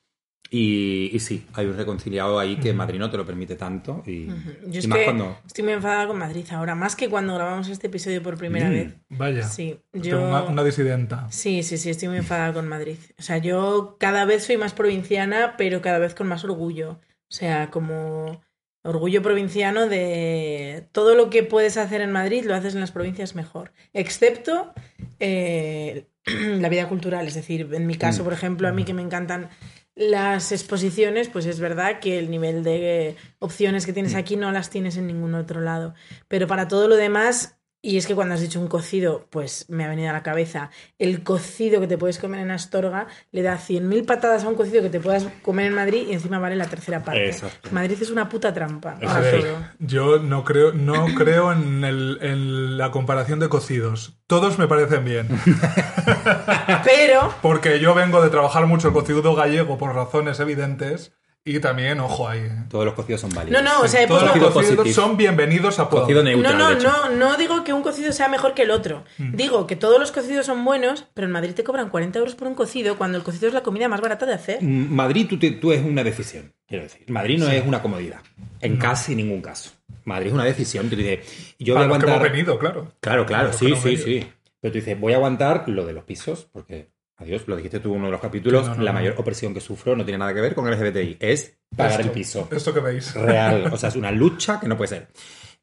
Y, y sí, hay un reconciliado ahí que Madrid no te lo permite tanto. Y, Yo y es más que cuando. estoy muy enfadada con Madrid ahora, más que cuando grabamos este episodio por primera Mm. vez. Vaya. Sí, Tengo yo... Una, una disidenta. Sí, sí, sí, estoy muy enfadada con Madrid. O sea, yo cada vez soy más provinciana, pero cada vez con más orgullo. O sea, como orgullo provinciano de todo lo que puedes hacer en Madrid lo haces en las provincias mejor. Excepto eh, la vida cultural. Es decir, en mi caso, Mm. por ejemplo, a mí que me encantan las exposiciones, pues es verdad que el nivel de opciones que tienes aquí no las tienes en ningún otro lado. Pero para todo lo demás, y es que cuando has dicho un cocido, pues me ha venido a la cabeza el cocido que te puedes comer en Astorga, le da 100.000 patadas a un cocido que te puedas comer en Madrid y encima vale la tercera parte. Exacto. Madrid es una puta trampa. A ver, yo no creo, no creo en, el- en la comparación de cocidos. Todos me parecen bien. Pero Porque yo vengo de trabajar mucho el cocido gallego por razones evidentes. Y también, ojo ahí. ¿eh? Todos los cocidos son válidos. No, no, o sea, Todos los Cocido cocidos son bienvenidos a. Cocido neutral. no, no, no, no digo que un cocido sea mejor que el otro. Mm. Digo que todos los cocidos son buenos, pero en Madrid te cobran 40 euros por un cocido cuando el cocido es la comida más barata de hacer. Mm, Madrid tú, te- tú es una decisión, quiero decir. Madrid no es una comodidad, en casi ningún caso. Madrid es una decisión. Tú dices, yo voy a los que aguantar... hemos venido, claro. Claro, claro, sí, sí, venido. sí. Pero tú dices, voy a aguantar lo de los pisos, porque, adiós, lo dijiste tú en uno de los capítulos, Sí, no, no, la no. mayor opresión que sufro no tiene nada que ver con el LGBTI, es pagar Esto, el piso. Esto que veis. Real, o sea, es una lucha que no puede ser.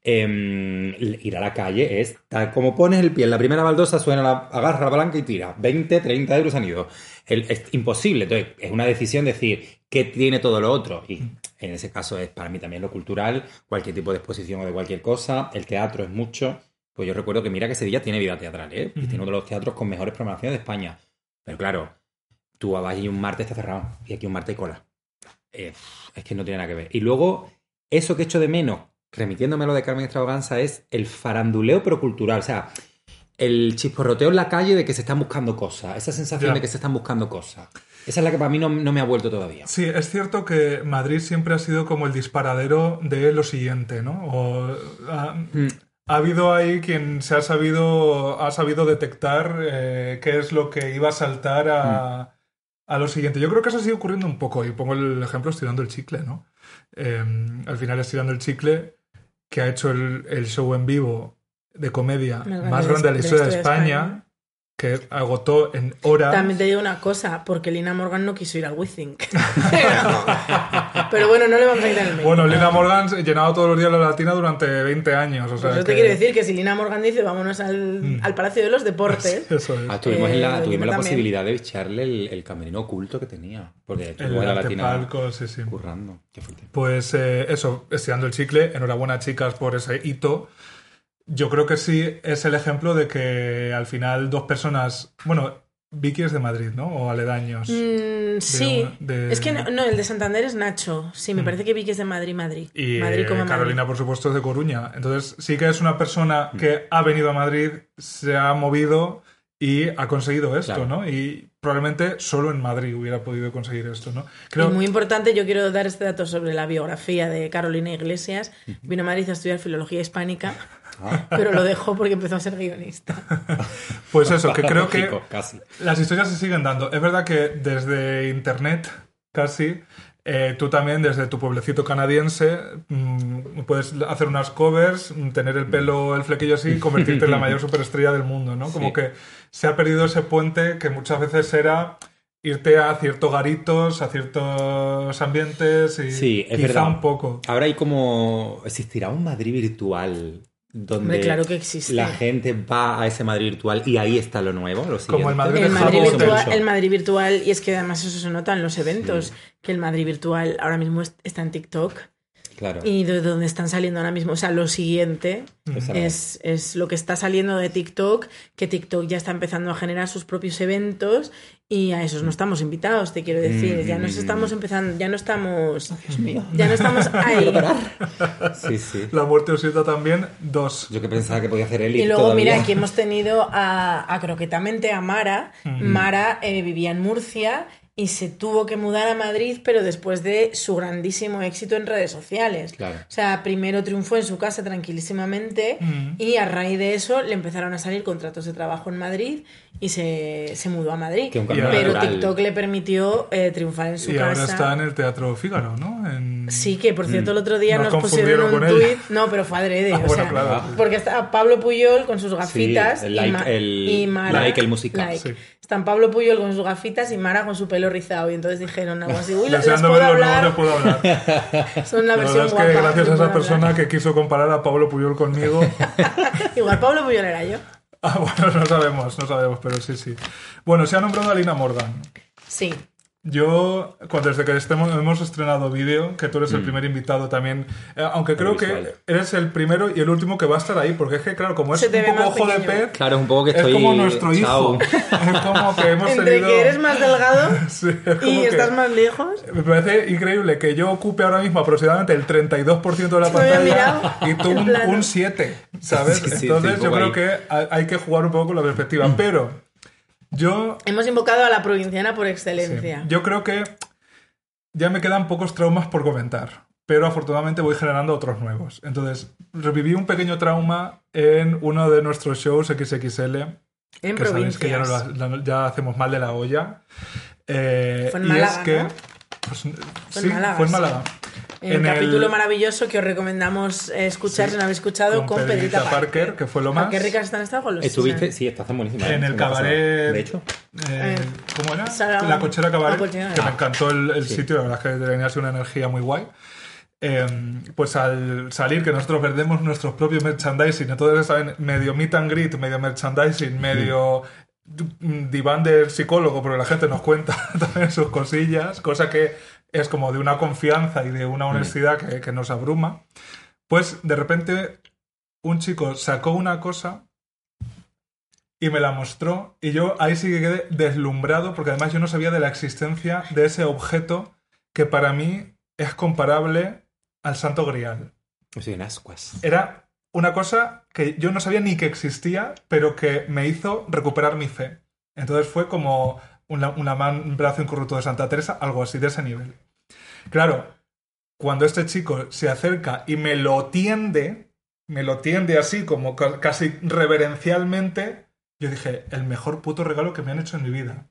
Em, ir a la calle es tal como pones el pie en la primera baldosa, suena la agarra la palanca y tira. 20, 30 euros han ido. El- es imposible. Entonces, es una decisión decir qué tiene todo lo otro. Y en ese caso es para mí también lo cultural, cualquier tipo de exposición o de cualquier cosa. El teatro es mucho. Pues yo recuerdo que mira que Sevilla tiene vida teatral, ¿eh? Y tiene uno de los teatros con mejores programaciones de España. Pero claro, tú vas y un martes está cerrado y aquí un martes hay cola. Eh, es que no tiene nada que ver. Y luego, eso que echo de menos, remitiéndome a lo de Carmen Extravaganza, es el faranduleo pero cultural. O sea, el chisporroteo en la calle de que se están buscando cosas. Esa sensación Ya. de que se están buscando cosas. Esa es la que para mí no, no me ha vuelto todavía. Sí, es cierto que Madrid siempre ha sido como el disparadero de lo siguiente, ¿no? O, ha, Mm. Ha habido ahí quien se ha sabido, ha sabido detectar eh, qué es lo que iba a saltar a, a lo siguiente. Yo creo que eso ha sido ocurriendo un poco, y pongo el ejemplo estirando el chicle, ¿no? Eh, al final estirando el chicle, que ha hecho el, el show en vivo de comedia Más grande grande de la historia de España, España. Que agotó en horas. También te digo una cosa, porque Lina Morgan no quiso ir al WeThink. Pero, pero bueno, no le vamos a quitar el mérito. Bueno, Lina Morgan llenaba todos los días la latina durante 20 años. O Por sea eso que- te quiero decir que si Lina Morgan dice vámonos al, Mm. al Palacio de los Deportes, Eso es. Ah, tuvimos en la, Eh, tuvimos la posibilidad de echarle el, el camerino oculto que tenía. Porque en la latina antepalco, sí, sí. currando. Qué fuerte. Pues eh, eso, estirando el chicle. Enhorabuena, chicas, por ese hito. Yo creo que sí es el ejemplo de que al final dos personas. Bueno, Vicky es de Madrid, ¿no? O aledaños. Mm, sí. de- Es que no, no, el de Santander es Nacho. Sí, me Mm. parece que Vicky es de Madrid, Madrid. Y Madrid eh, como Madrid. Carolina, por supuesto, es de Coruña. Entonces, sí que es una persona que ha venido a Madrid, se ha movido y ha conseguido esto, Claro. ¿no? Y probablemente solo en Madrid hubiera podido conseguir esto, ¿no? Y Creo, muy importante, yo quiero dar este dato sobre la biografía de Carolina Iglesias. Vino a Madrid a estudiar filología hispánica. pero lo dejó porque empezó a ser guionista. pues eso, que creo que casi. Las historias se siguen dando. Es verdad que desde internet, casi, eh, tú también desde tu pueblecito canadiense mm, puedes hacer unas covers, tener el pelo, el flequillo así y convertirte en la mayor superestrella del mundo, ¿no? Como Sí. que se ha perdido ese puente que muchas veces era irte a ciertos garitos, a ciertos ambientes y Sí, es quizá verdad. un poco. Ahora hay como. ¿Existirá un Madrid virtual? Donde Hombre, claro que existe. la gente va a ese Madrid virtual y ahí está lo nuevo. Lo Como el siguiente. Madrid El virtual, el Madrid virtual, y es que además eso se nota en los eventos, que el Madrid virtual ahora mismo es- está en TikTok Claro. y de donde están saliendo ahora mismo, o sea, lo siguiente es, es lo que está saliendo de TikTok, que TikTok ya está empezando a generar sus propios eventos y a esos no estamos invitados, te quiero decir, ya nos Mm. estamos empezando, ya no estamos, Dios mío. ya no estamos ahí. Sí, sí. La muerte os sienta también dos. Yo que pensaba que podía hacer él Y luego, todavía. mira, aquí hemos tenido a, a croquetamente a Mara. Mara eh, vivía en Murcia y se tuvo que mudar a Madrid, pero después de su grandísimo éxito en redes sociales. Claro. O sea, primero triunfó en su casa tranquilísimamente Mm. y a raíz de eso le empezaron a salir contratos de trabajo en Madrid y se, se mudó a Madrid. Que un cambio Pero natural. TikTok le permitió eh, triunfar en su Y casa. ahora está en el Teatro Fígaro, ¿no? En- Sí, que por cierto el otro día Nos nos, pusieron confundieron un con él. tuit. No, pero fue adrede. Ah, o bueno, sea, claro. Porque está Pablo Puyol con sus gafitas Sí, el y, Ma- el y Mara. like, el musical. like. Sí. Están Pablo Puyol con sus gafitas y Mara con su pelo rizado. Y entonces dijeron algo así. Uy, puedo verlo, no, hablar. no puedo hablar. Son la La versión es que guapa. gracias a esa persona que quiso comparar a Pablo Puyol conmigo. Igual Pablo Puyol era yo. ah, bueno, no sabemos, no sabemos, pero sí, sí. Bueno, se ha nombrado a Lina Morgan. Sí. Yo, cuando, desde que estemos, hemos estrenado vídeo, que tú eres el primer invitado también, eh, aunque creo que eres el primero y el último que va a estar ahí, porque es que, claro, como es un poco ojo de pez, Claro, es un poco que es estoy. como nuestro hijo. Chao. Es como que hemos Entre tenido... que eres más delgado Sí, es y estás más lejos. Me parece increíble que yo ocupe ahora mismo aproximadamente el 32% de la pantalla y tú un, un 7, ¿sabes? Sí, sí, Entonces sí, yo creo poco que hay hay que jugar un poco con la perspectiva. Pero yo, Hemos invocado a la provinciana por sí, excelencia. yo creo que ya me quedan pocos traumas por comentar. Pero afortunadamente voy generando otros nuevos. Entonces, reviví un pequeño trauma en uno de nuestros shows XXL. en que sabéis que ya, no ya hacemos mal de la olla. Eh, Fue en y Málaga, es que. ¿no? pues, en sí, Málaga, fue en sí. En el capítulo maravilloso que os recomendamos eh, escuchar si no habéis escuchado con, Pedrita, Parker. que fue lo más. Qué ricas están estas golosinas. Estuviste, sí, estás buenísima. ¿eh? En el ha pasado. cabaret. De hecho, eh, Eh, ¿Cómo era? Sala- La cochera cabaret. La Cochera. Que me encantó el, el sitio, la verdad es que tenía así una energía muy guay. Eh, pues al salir, que nosotros vendemos nuestros propios merchandising, entonces saben, medio meet and greet, medio merchandising, medio mm, diván del psicólogo, porque la gente nos cuenta también sus cosillas, cosa que es como de una confianza y de una honestidad que, que nos abruma. Pues de repente un chico sacó una cosa y me la mostró y yo ahí sí que quedé deslumbrado porque además yo no sabía de la existencia de ese objeto que para mí es comparable al Santo Grial. soy en ascuas. Era una cosa que yo no sabía ni que existía, pero que me hizo recuperar mi fe. Entonces fue como una, una man- un brazo incorrupto de Santa Teresa, algo así de ese nivel. Claro, cuando este chico se acerca y me lo tiende, me lo tiende así como ca- casi reverencialmente, yo dije, el mejor puto regalo que me han hecho en mi vida.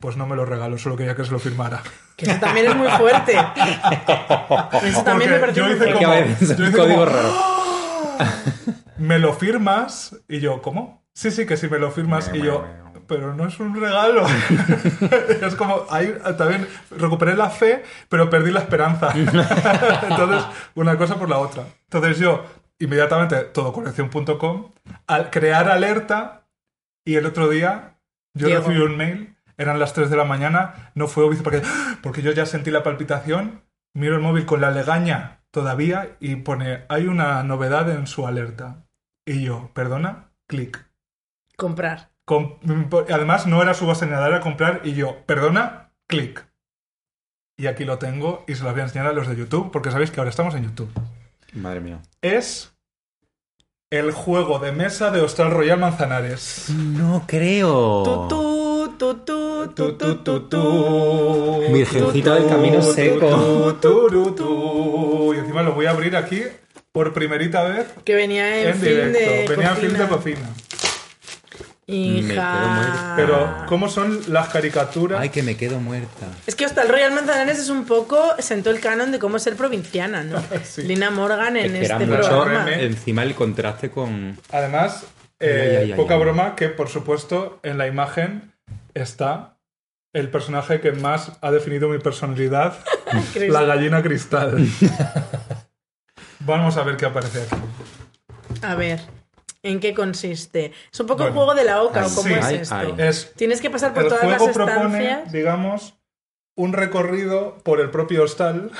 Pues no me lo regaló, solo quería que se lo firmara. Que eso también es muy fuerte. Eso también me pareció yo hice que yo hice código como- raro. ¿Me lo firmas? Y yo, ¿cómo? Sí, sí, que sí me lo firmas. Y yo, pero no es un regalo. es como, ahí también recuperé la fe, pero perdí la esperanza. Entonces, una cosa por la otra. Entonces yo, inmediatamente, todocolección.com, al crear alerta, y el otro día yo Diego. recibí un mail, eran las 3 de la mañana, no fue obvio porque, porque yo ya sentí la palpitación, miro el móvil con la legaña todavía y pone, hay una novedad en su alerta. Y yo, perdona, clic. Comprar. Com- Además, no era su base ni nada, era comprar y yo, perdona, clic. Y aquí lo tengo y se lo voy a enseñar a los de YouTube, porque sabéis que ahora estamos en YouTube. Madre mía. Es el juego de mesa de Austral Royal Manzanares. No creo. Tutú, tutú, Tu, tu, tutú, tu, tutú. tu. Virgencita del camino seco. Y encima lo voy a abrir aquí por primerita vez Que venía en, en de directo. Venía en film de cocina. Cocina. Me quedo Hija. Pero, ¿cómo son las caricaturas? Ay, que me quedo muerta. Es que hasta el Royal Manzanares es un poco sentó el canon de cómo ser provinciana, ¿no? Sí. Lina Morgan en Es que era este mucho programa. Encima el contraste con. Además, eh, Ay, ay, ay, poca ay. broma que, por supuesto, en la imagen está el personaje que más ha definido mi personalidad, la gallina cristal. Vamos a ver qué aparece aquí. A ver, ¿en qué consiste? Es un poco el Bueno. juego de la oca, ¿o cómo Sí. es esto? ay. Es, Tienes que pasar por todas las juego propone, estancias. digamos, un recorrido por el propio hostal.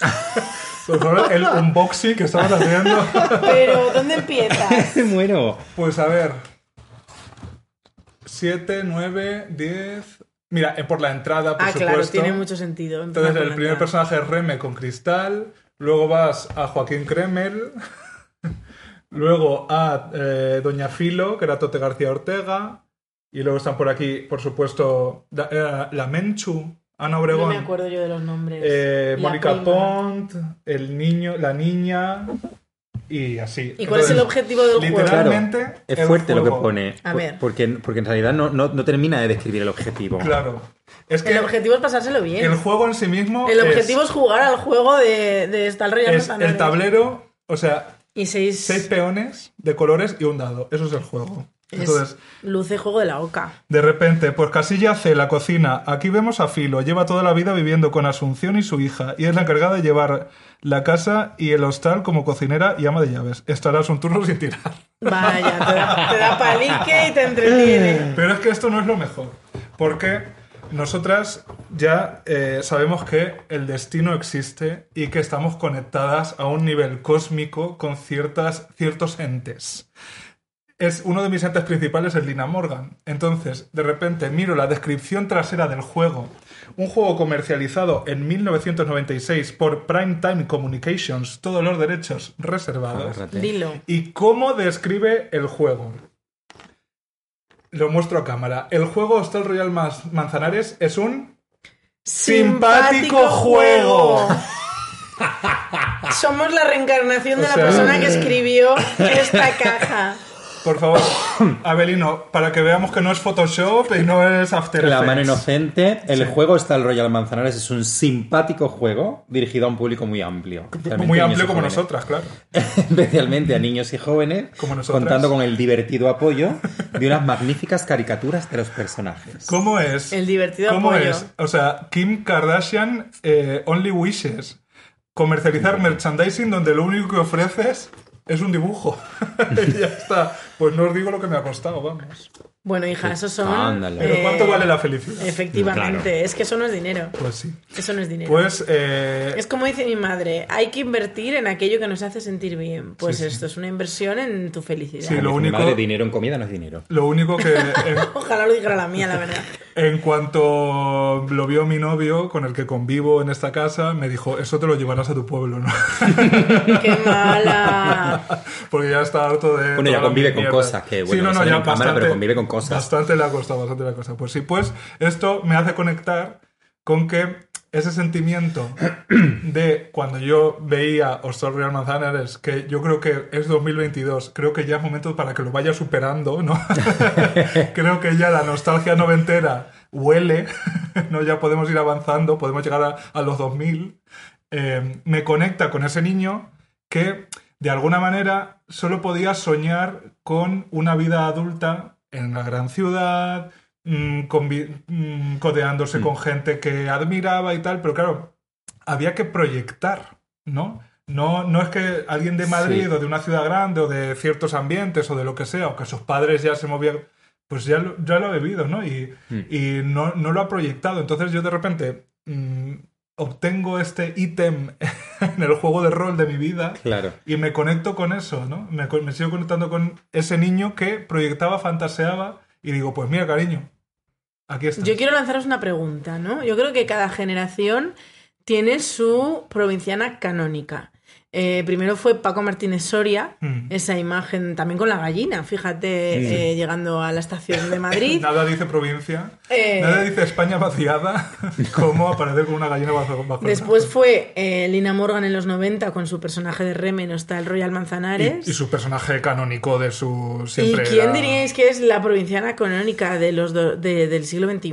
Por favor, el unboxing que estamos haciendo. Pero, ¿dónde empiezas? Muero. Pues a ver. 7, 9, 10. Mira, eh, por la entrada, por ah, supuesto. claro, tiene mucho sentido. Entonces, el primer entrada. personaje es Reme con cristal. Luego vas a Joaquín Kremel. Luego a eh, Doña Filo, que era Tote García Ortega. Y luego están por aquí, por supuesto, eh, la Menchu, Ana No Obregón, me acuerdo yo de los nombres. eh, Mónica. Pont, el niño, la niña y así. ¿Y cuál es el objetivo del juego? Literalmente Es fuerte lo que pone. A ver. Porque, porque en realidad no, no, no termina de describir el objetivo. Claro. Es que El objetivo es pasárselo bien. el juego en sí mismo El objetivo es, jugar al juego de, de Star Royal es Manzanares. el tablero, o sea, Y seis, seis peones de colores y un dado. Eso es el juego. es Entonces, luce juego de la oca. de repente, pues casilla C, la cocina. Aquí vemos a Filo. Lleva toda la vida viviendo con Asunción y su hija. Y es la encargada de llevar la casa y el hostal como cocinera y ama de llaves. Estarás un turno sin tirar. Vaya, te da, te da palique y te entretiene. Pero es que esto no es lo mejor. Porque nosotras ya eh, sabemos que el destino existe y que estamos conectadas a un nivel cósmico con ciertas, ciertos entes. Es uno de mis entes principales es Lina Morgan. Entonces, de repente miro la descripción trasera del juego. Un juego comercializado en 1996 por Primetime Communications, todos los derechos reservados. Agárrate. Dilo. ¿Y cómo describe el juego? Lo muestro a cámara. El juego Hostel Royal Mas- Manzanares es un simpático juego. Somos la reencarnación de O la persona que escribió esta caja. Por favor, Abelino, para que veamos que no es Photoshop y no es After La Effects. mano inocente. El juego está el Royal Manzanares. Es un simpático juego dirigido a un público muy amplio. Muy amplio como jóvenes. nosotras, claro. Especialmente a niños y jóvenes. Como nosotras. Contando con el divertido apoyo de unas magníficas caricaturas de los personajes. ¿Cómo es? El divertido ¿Cómo apoyo. es? O sea, Kim Kardashian eh, Only Wishes. Comercializar merchandising donde lo único que ofreces es un dibujo. ya está. Pues no os digo lo que me ha costado, vamos. Bueno, hija, esos son. Ándale. Pero eh, ¿cuánto vale la felicidad? Efectivamente, Claro. es que eso no es dinero. Pues sí. Eso no es dinero. Pues eh, Es como dice mi madre, hay que invertir en aquello que nos hace sentir bien. Pues Sí, sí. esto es una inversión en tu felicidad. Sí, lo Dice mi único- madre, dinero en comida no es dinero. lo único que en, Ojalá lo dijera la mía, la verdad. en cuanto lo vio mi novio con el que convivo en esta casa, me dijo, eso te lo llevarás a tu pueblo, ¿no? ¡Qué mala! Porque ya está harto de... Bueno, ya convive con mierda. cosas que, bueno, no salen en cámara, pero convive con cosas. Bastante le ha costado, bastante le ha costado. Pues sí, pues esto me hace conectar con que ese sentimiento de cuando yo veía Hostel Real Manzanares, que yo creo que es 2022, creo que ya es momento para que lo vaya superando, ¿no? creo que ya la nostalgia noventera huele, ¿no? Ya podemos ir avanzando, podemos llegar a, a los 2000. Eh, me conecta con ese niño que de alguna manera solo podía soñar con una vida adulta en la gran ciudad, mm, mm, codeándose con gente que admiraba y tal, pero claro, había que proyectar, ¿no? No, no es que alguien de Madrid Sí. o de una ciudad grande o de ciertos ambientes o de lo que sea, o que sus padres ya se movían, pues ya lo, ya lo ha vivido, ¿no? Y, y no, no lo ha proyectado. Entonces yo de repente mm, obtengo este ítem en el juego de rol de mi vida Claro. y me conecto con eso, ¿no? Me, me sigo conectando con ese niño que proyectaba, fantaseaba y digo, pues mira, cariño, aquí está. Yo quiero lanzaros una pregunta, ¿no? Yo creo que cada generación tiene su provinciana canónica. Eh, primero fue Paco Martínez Soria, Mm. esa imagen también con la gallina, fíjate, eh, llegando a la estación de Madrid. Nada dice provincia, Eh, nada dice España vaciada, como aparecer con una gallina bajo, Después fue eh, Lina Morgan en los 90 con su personaje de Reme, no está el Royal Manzanares. y, y su personaje canónico de su siempre ¿Y quién era diríais que es la provinciana canónica de los do- de- del siglo XXI?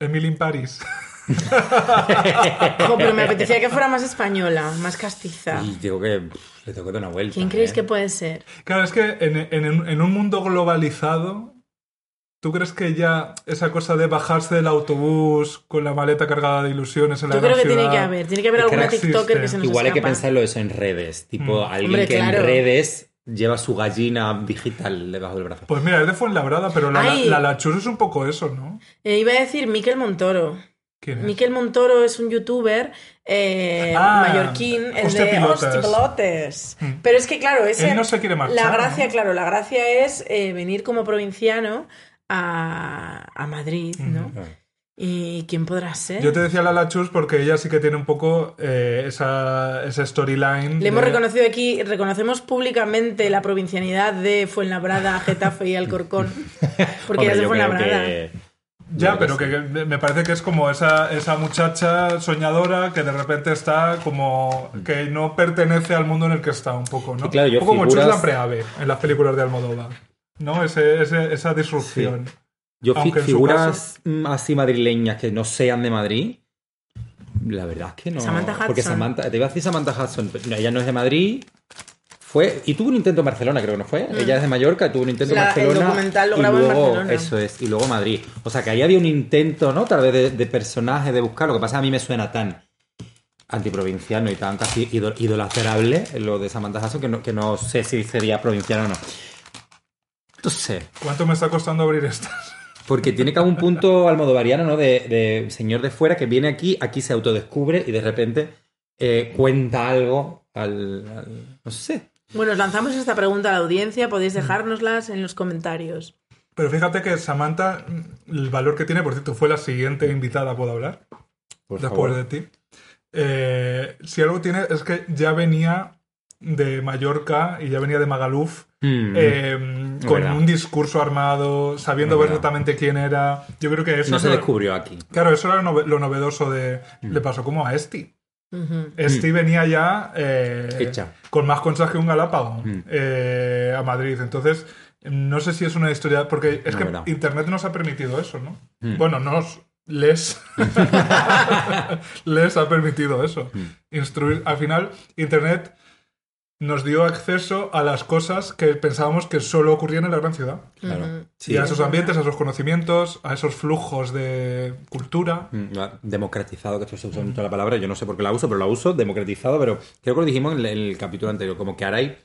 Emily in Paris. Pero me apetecía que fuera más española, más castiza. Y digo que pff, le tengo que dar una vuelta. ¿Quién creéis ¿eh? que puede ser? Claro, es que en, en- en un mundo globalizado, ¿tú crees que ya esa cosa de bajarse del autobús con la maleta cargada de ilusiones en la Yo creo que tiene ciudad, que haber, tiene que haber que alguna TikToker que se nos Igual hay que pensarlo eso en redes. Tipo, alguien Hombre, que claro. en redes lleva su gallina digital debajo del brazo. Pues mira, es de Fuenlabrada, pero la, la, la es un poco eso, ¿no? Eh, iba a decir Miquel Montoro. ¿Quién es? Miquel Montoro es un youtuber eh, Ah, mallorquín, el de hostiapilotes. Mm. Pero es que, claro, ese, Él no se quiere marchar, La gracia, ¿no? claro, la gracia es eh, venir como provinciano a, a Madrid, ¿no? Claro. ¿Y quién podrá ser? Yo te decía Lala Chus porque ella sí que tiene un poco eh, esa, esa storyline. Le hemos reconocido aquí, reconocemos públicamente la provincianidad de Fuenlabrada, Getafe y Alcorcón. Porque ella Hombre, es de Fuenlabrada. que- Ya, pero que, sí. que me parece que es como esa, esa muchacha soñadora que de repente está como que no pertenece al mundo en el que está un poco, ¿no? Sí, claro, yo un poco como figuras- Chus Lampreave en las películas de Almodóvar, ¿no? Ese, ese- esa disrupción. Yo fi- figuras mm, así madrileñas que no sean de Madrid, la verdad es que no. Samantha Hudson. Porque Samantha, te iba a decir Samantha Hudson, pero ella no es de Madrid. Fue, y tuvo un intento en Barcelona, creo que no fue. Ella es de Mallorca, tuvo un intento Mm. La- en el Barcelona. documental lo y grabó en luego, Barcelona. Eso es, y luego Madrid. O sea que ahí había un intento, ¿no? Tal vez de, de personaje, de buscar. Lo que pasa es que a mí me suena tan antiprovinciano y tan casi idol- idolatrable lo de Samantha Hudson que no, que no sé si sería provinciano o no. No sé. ¿Cuánto me está costando abrir estas? Porque tiene como un punto almodovariano, ¿no? De, de señor de fuera que viene aquí, aquí se autodescubre y de repente eh, cuenta algo al, al- No sé. Bueno, os lanzamos esta pregunta a la audiencia, podéis dejárnoslas en los comentarios. Pero fíjate que Samantha, el valor que tiene, por cierto, fue la siguiente invitada, ¿puedo hablar? Por después favor. de ti. Eh, si algo tiene es que ya venía de Mallorca y ya venía de Magaluf Mm. eh, con verdad. un discurso armado, sabiendo verdad. perfectamente quién era. Yo creo que eso no se lo- descubrió aquí. Claro, eso era lo nove- lo novedoso de. Mm. Le pasó como a Esti. Ujú. Esti venía ya eh, Hecha. con más conchas que un galápago Mm. eh, a Madrid. Entonces, no sé si es una historia. Porque es No, que verdad. Internet nos ha permitido eso, ¿no? Mm. Bueno, nos. Les. les ha permitido eso. Mm. Instruir. Al final, Internet nos dio acceso a las cosas que pensábamos que solo ocurrían en la gran ciudad. Claro. Ujú. Sí. y a esos ambientes, a esos conocimientos, a esos flujos de cultura. Mm, ha Democratizado, que esto se usa mucho la palabra, yo no sé por qué la uso, pero la uso, democratizado, pero creo que lo dijimos en el, en el capítulo anterior, como que ahora hay,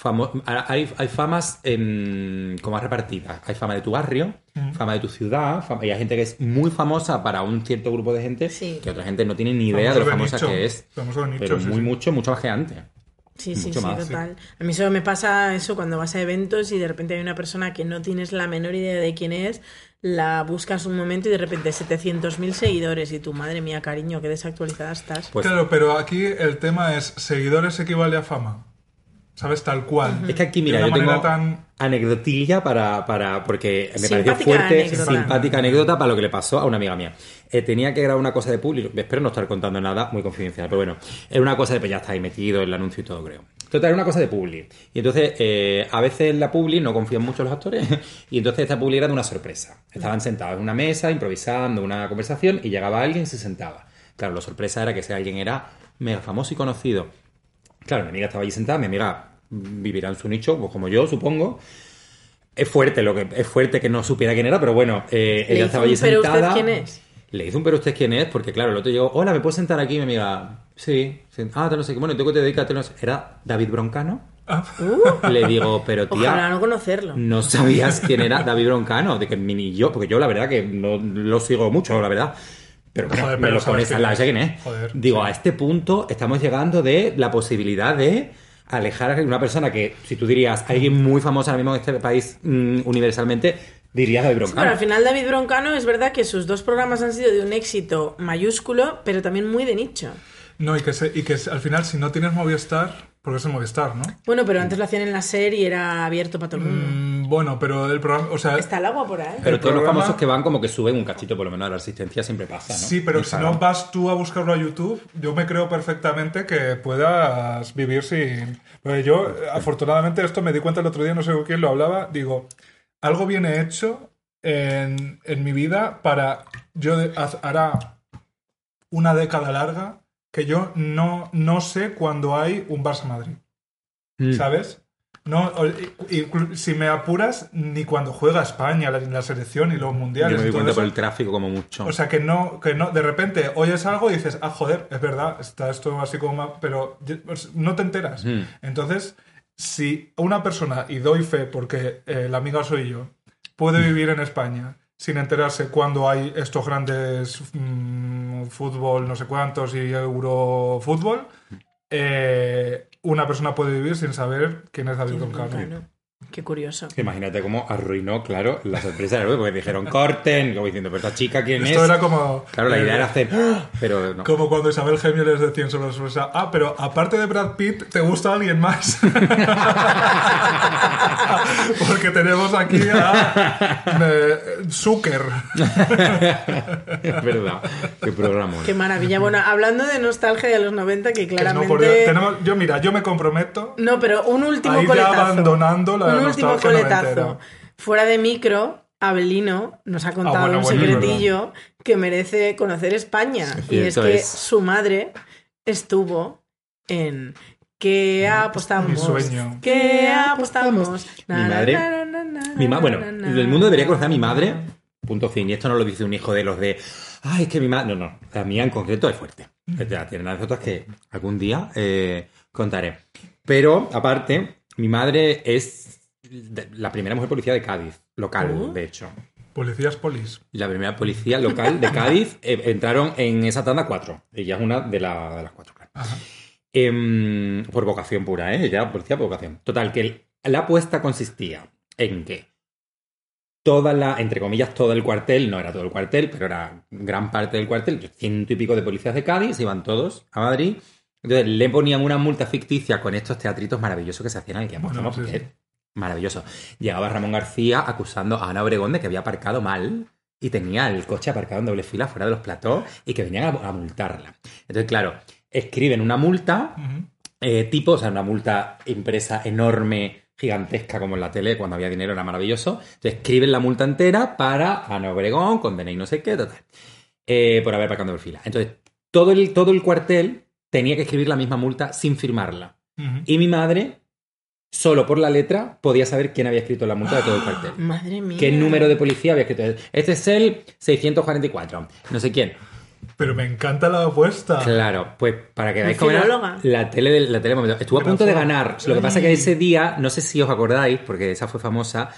famo- ahora hay, hay famas en, como repartidas. Hay fama de tu barrio, fama de tu ciudad, fama- y hay gente que es muy famosa para un cierto grupo de gente, Sí. que otra gente no tiene ni idea Famoso de lo famosa nicho. que es. Famoso de nicho, pero sí, muy, sí. mucho, mucho más que antes. Sí, sí, Mucho sí, más. total. A mí solo me pasa eso cuando vas a eventos y de repente hay una persona que no tienes la menor idea de quién es, la buscas un momento y de repente 700.000 seguidores y tu madre mía, cariño, qué desactualizada estás. Pues Claro, pero aquí el tema es: seguidores equivale a fama. ¿Sabes? Tal cual. Es que aquí, mira, de yo tengo tan. anecdotilla para, para. Porque me pareció fuerte, anécdota. simpática anécdota para lo que le pasó a una amiga mía. Eh, tenía que grabar una cosa de público. Espero no estar contando nada muy confidencial, pero bueno. Era una cosa de. Pues ya está ahí metido el anuncio y todo, creo. Total, era una cosa de Publi. Y entonces, eh, a veces en la Publi no confían mucho los actores. y entonces esta Publi era de una sorpresa. Estaban sentados en una mesa, improvisando una conversación, y llegaba alguien y se sentaba. Claro, la sorpresa era que ese alguien era mega famoso y conocido. Claro, mi amiga estaba allí sentada, mi amiga vivirá en su nicho, pues como yo, supongo. Es fuerte lo que es fuerte que no supiera quién era, pero bueno, eh, ella estaba allí "¿Pero sentada. usted quién es?". Le hizo un pero usted quién es, porque claro, el otro llegó, hola, ¿me puedo sentar aquí? Mi amiga, sí, sí. ah, te no sé qué, bueno, ¿y tú qué te dedicas? Te no sé". Era David Broncano. Ah, Le digo, pero tía, Ojalá no conocerlo. no sabías quién era David Broncano, de que ni yo, porque yo la verdad que no lo sigo mucho, la verdad. Pero bueno, Joder, me pero lo sabes pones al lado, quién es. Joder, Digo, sí. a este punto estamos llegando de la posibilidad de alejar a una persona que, si tú dirías, alguien muy famoso ahora mismo en este país mm, universalmente, dirías David Broncano. pero al final David Broncano es verdad que sus dos programas han sido de un éxito mayúsculo, pero también muy de nicho. no, y que, se- y que al final, si no tienes Movistar, porque es el Movistar, ¿no? Bueno, pero antes lo hacían en la serie y era abierto para todo el mundo. Mm, bueno, pero el programa. O sea, Está el agua por ahí. Pero el todos los programa- famosos que van como que suben un cachito por lo menos de la asistencia siempre pasa, ¿no? Sí, pero si Instagram. no vas tú a buscarlo a YouTube, yo me creo perfectamente que puedas vivir sin... Porque yo, afortunadamente, esto me di cuenta el otro día, no sé con quién lo hablaba, digo, algo viene hecho en, en mi vida para... Yo hará una década larga que yo no, no sé cuándo hay un Barça Madrid, Mm. ¿sabes? No, si me apuras, ni cuando juega España, la, la selección y los Yo mundiales. me y doy cuenta eso. por el tráfico como mucho. O sea, que no, que no, de repente oyes algo y dices, ah, joder, es verdad, está esto así como, pero pues, no te enteras. Mm. Entonces, si una persona, y doy fe porque eh, la amiga soy yo, puede vivir en España sin enterarse cuando hay estos grandes mm, fútbol, no sé cuántos, y eurofútbol, eh, una persona puede vivir sin saber quién es David ¿Quién es Broncano. Broncano? Qué curioso. Imagínate cómo arruinó, claro, la sorpresa del porque dijeron corten, como diciendo, pero esta chica quién Esto es. era como. Claro, la eh, idea era hacer, ¡ah! pero no. Como cuando Isabel Gemio les decía en sobre la sorpresa, ah, pero aparte de Brad Pitt, ¿te gusta alguien más? Porque tenemos aquí a eh, Zucker. es verdad. Qué programa. Qué maravilla. Bueno, hablando de nostalgia de los 90, que Que no, claramente... por Dios, tenemos- yo, mira, yo me comprometo. No, pero un último coletazo. abandonando la un último coletazo. Fuera de micro, Abelino nos ha contado Ah, bueno, un bueno, secretillo que merece conocer España. Es y es que es. su madre estuvo en ¿Qué apostamos? Mi sueño. ¿Qué apostamos? Mi madre- Mi ma- bueno, el mundo debería conocer a mi madre. Punto fin. Y esto no lo dice un hijo de los de. Ay, es que mi madre. No, no. La mía en concreto es fuerte. Ya tiene anécdotas que algún día eh, contaré. Pero, aparte, mi madre es de- la primera mujer policía de Cádiz, local, de hecho. Policías polis. Y La primera policía local de Cádiz eh, entraron en esa tanda cuatro. Ella es una de, la- de las cuatro, claro. Ajá. Em, por vocación pura, ¿eh? Ella policía por vocación. Total, que el- la apuesta consistía en que toda la, entre comillas, todo el cuartel, no era todo el cuartel, pero era gran parte del cuartel, ciento y pico de policías de Cádiz, iban todos a Madrid. Entonces le ponían una multa ficticia con estos teatritos maravillosos que se hacían en el que Bueno, sí, sí. Maravilloso. Llegaba Ramón García acusando a Ana Obregón de que había aparcado mal y tenía el coche aparcado en doble fila fuera de los platós y que venían a, a multarla. Entonces, claro, escriben una multa eh, tipo, o sea, una multa impresa enorme, gigantesca como en la tele, cuando había dinero era maravilloso. Entonces escriben la multa entera para Ana Obregón, condena y no sé qué, total, eh, por haber aparcado en fila. Entonces, todo el, todo el cuartel tenía que escribir la misma multa sin firmarla. Y mi madre, solo por la letra, podía saber quién había escrito la multa de todo el cuartel. Madre mía. ¿Qué número de policía había escrito? Este es el 644. No sé quién. Pero me encanta la apuesta. Claro, pues para que veáis cómo era la tele del la tele momento. Estuvo a punto de ganar. Lo que pasa es que ese día, no sé si os acordáis, porque esa fue famosa,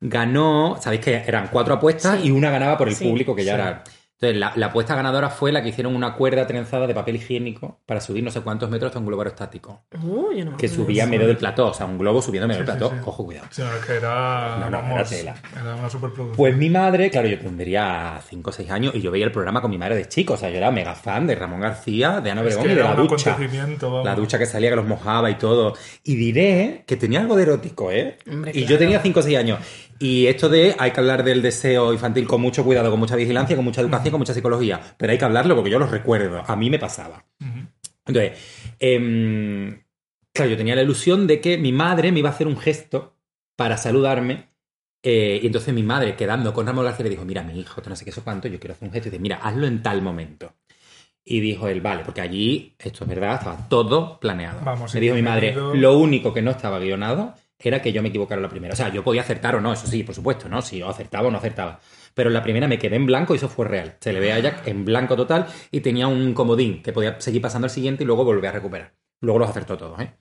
ganó, sabéis que eran cuatro apuestas Sí. y una ganaba por el Sí. público que ya Sí. era. Entonces, la, la apuesta ganadora fue la que hicieron una cuerda trenzada de papel higiénico para subir no sé cuántos metros hasta un globo aerostático. Uh, yo no Que subía en medio del plató, o sea, un globo subiendo en medio Sí, del plató. sí. Ojo, cuidado. Sino que era. No, no, vamos, era tela. Era una superproducción. Pues mi madre, claro, yo tendría 5 o 6 años y yo veía el programa con mi madre de chico. O sea, yo era mega fan de Ramón García, de Ana Es Obregón que y de la ducha. vamos. La ducha que salía, que los mojaba y todo. Y diré que tenía algo de erótico, ¿eh? Hombre, y yo tenía 5 o 6 años. Y esto de hay que hablar del deseo infantil con mucho cuidado, con mucha vigilancia, con mucha educación, con mucha psicología. Pero hay que hablarlo porque yo lo recuerdo. A mí me pasaba. Entonces, em, claro, yo tenía la ilusión de que mi madre me iba a hacer un gesto para saludarme. eh, y entonces mi madre, quedando con Ramón García, le dijo: Mira, mi hijo, no sé qué, eso cuánto, yo quiero hacer un gesto. Y dice: Mira, hazlo en tal momento. Y dijo él: Vale, porque allí, esto es verdad, estaba todo planeado. Vamos, me dijo mi madre. Lo único que no estaba guionado era que yo me equivocara la primera. O sea, yo podía acertar o no, eso sí, por supuesto, ¿no? Si yo acertaba o no acertaba. Pero en la primera me quedé en blanco y eso fue real. Se le ve a Jack en blanco total y tenía un comodín que podía seguir pasando al siguiente y luego volver a recuperar. Luego los acertó todos, ¿eh?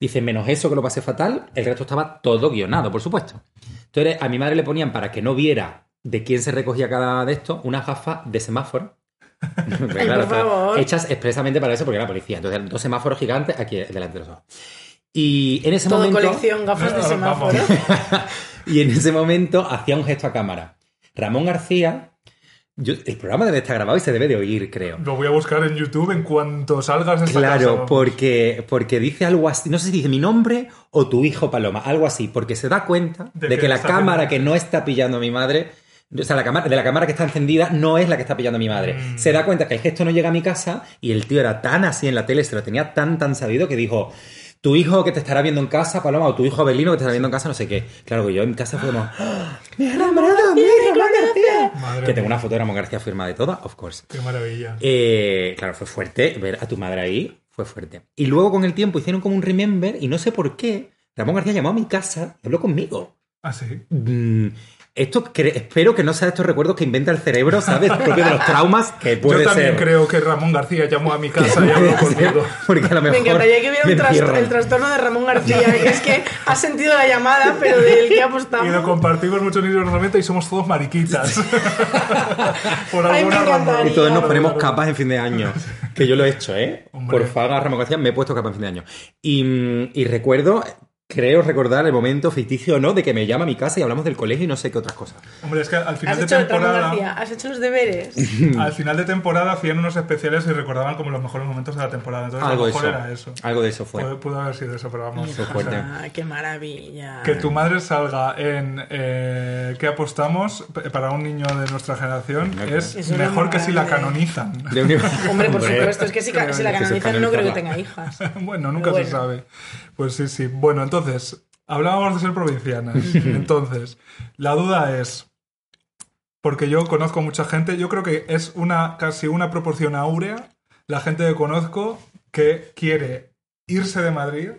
Dice, menos eso que lo pasé fatal, el resto estaba todo guionado, por supuesto. Entonces, a mi madre le ponían para que no viera de quién se recogía cada de estos, unas gafas de semáforo. Ay, por estaban favor. Hechas expresamente para eso, porque era policía. Entonces, dos semáforos gigantes aquí delante de los ojos. Y en ese Todo momento. colección gafas de semáforo. y en ese momento hacía un gesto a cámara. Ramón García. yo- el programa debe estar grabado y se debe de oír, creo. Lo voy a buscar en YouTube en cuanto salgas de esta Claro, casa. porque, porque dice algo así, no sé si dice mi nombre o tu hijo Paloma, algo así, porque se da cuenta de, De que, que la cámara que no está pillando a mi madre, o sea, la cámara, de la cámara que está encendida no es la que está pillando a mi madre. Mm. Se da cuenta que el gesto no llega a mi casa y el tío era tan así en la tele, se lo tenía tan, tan sabido que dijo, tu hijo que te estará viendo en casa, Paloma, o tu hijo Abelino que te estará viendo en casa, no sé qué. Claro que yo en casa fue como, ¡Ah! ¡Me ha enamorado, Ramón García! Madre Que tengo una foto de Ramón García firmada de toda, of course. Qué maravilla. Eh, claro, fue fuerte. Ver a tu madre ahí fue fuerte. Y luego con el tiempo hicieron como un remember y no sé por qué. Ramón García llamó a mi casa y habló conmigo. Ah, sí. Mm, esto espero que no sea de estos recuerdos que inventa el cerebro, ¿sabes? Propio de los traumas que puede Yo también ser. creo que Ramón García llamó a mi casa y habló ser, conmigo. porque a lo Me encantaría que hubiera un tras- encierran. el trastorno de Ramón García. que es que ha sentido la llamada, pero del que Y lo apostamos. compartimos muchos niños normalmente y somos todos mariquitas. Por Ay, alguna razón. Y todos nos ponemos claro. capas en fin de año. Que yo lo he hecho, ¿eh? Hombre. Por Faga Ramón García me he puesto capa en fin de año. Y, mm, y recuerdo creo recordar el momento ficticio o no de que me llama a mi casa y hablamos del colegio y no sé qué otras cosas. Hombre, es que al final ¿Has de temporada. ¿Has hecho los deberes? Al final de temporada hacían unos especiales y recordaban como los mejores momentos de la temporada. Entonces, Algo a de lo mejor eso. era eso. Algo de eso fue. Pudo, pudo haber sido eso, pero vamos. Fuerte. Ah, qué maravilla. que tu madre salga en eh, ¿Qué apostamos? Para un niño de nuestra generación es, mejor que si la canonizan. Hombre, por supuesto, es que si, ca- si la canonizan no creo que tenga hijas. bueno, nunca Bueno. se sabe. Pues sí, sí. Bueno, entonces, hablábamos de ser provincianas. entonces, la duda es, porque yo conozco mucha gente, yo creo que es una casi una proporción áurea la gente que conozco que quiere irse de Madrid,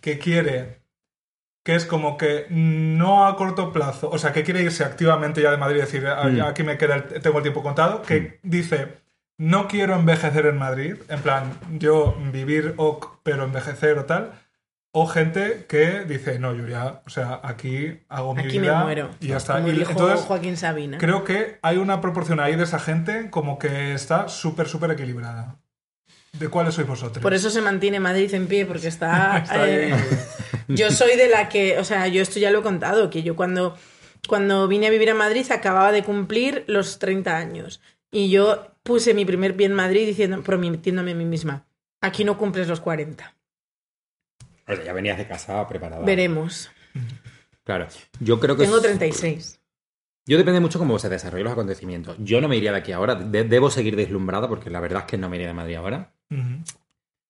que quiere que es como que no a corto plazo, o sea, que quiere irse activamente ya de Madrid y decir, "Ah, ya aquí me queda el- tengo el tiempo contado, que dice, no quiero envejecer en Madrid, en plan, yo vivir ok, pero envejecer o tal, o gente que dice, no, yo ya, o sea, aquí hago mi Aquí me vida muero. y ya está. Como Y dijo entonces, Joaquín Sabina. creo que hay una proporción ahí de esa gente como que está súper, súper equilibrada. ¿De cuáles sois vosotros? Por eso se mantiene Madrid en pie, porque está... Está eh, yo soy de la que, o sea, yo esto ya lo he contado, que yo cuando, cuando vine a vivir a Madrid acababa de cumplir los 30 años. Y yo puse mi primer pie en Madrid diciendo, prometiéndome a mí misma, aquí no cumples los 40. O sea, ya venías de casa preparada. Veremos. Claro. Yo creo que. Tengo es- 36. Yo depende mucho cómo se desarrollen los acontecimientos. Yo no me iría de aquí ahora. De- debo seguir deslumbrada porque la verdad es que no me iría de Madrid ahora. Ujú.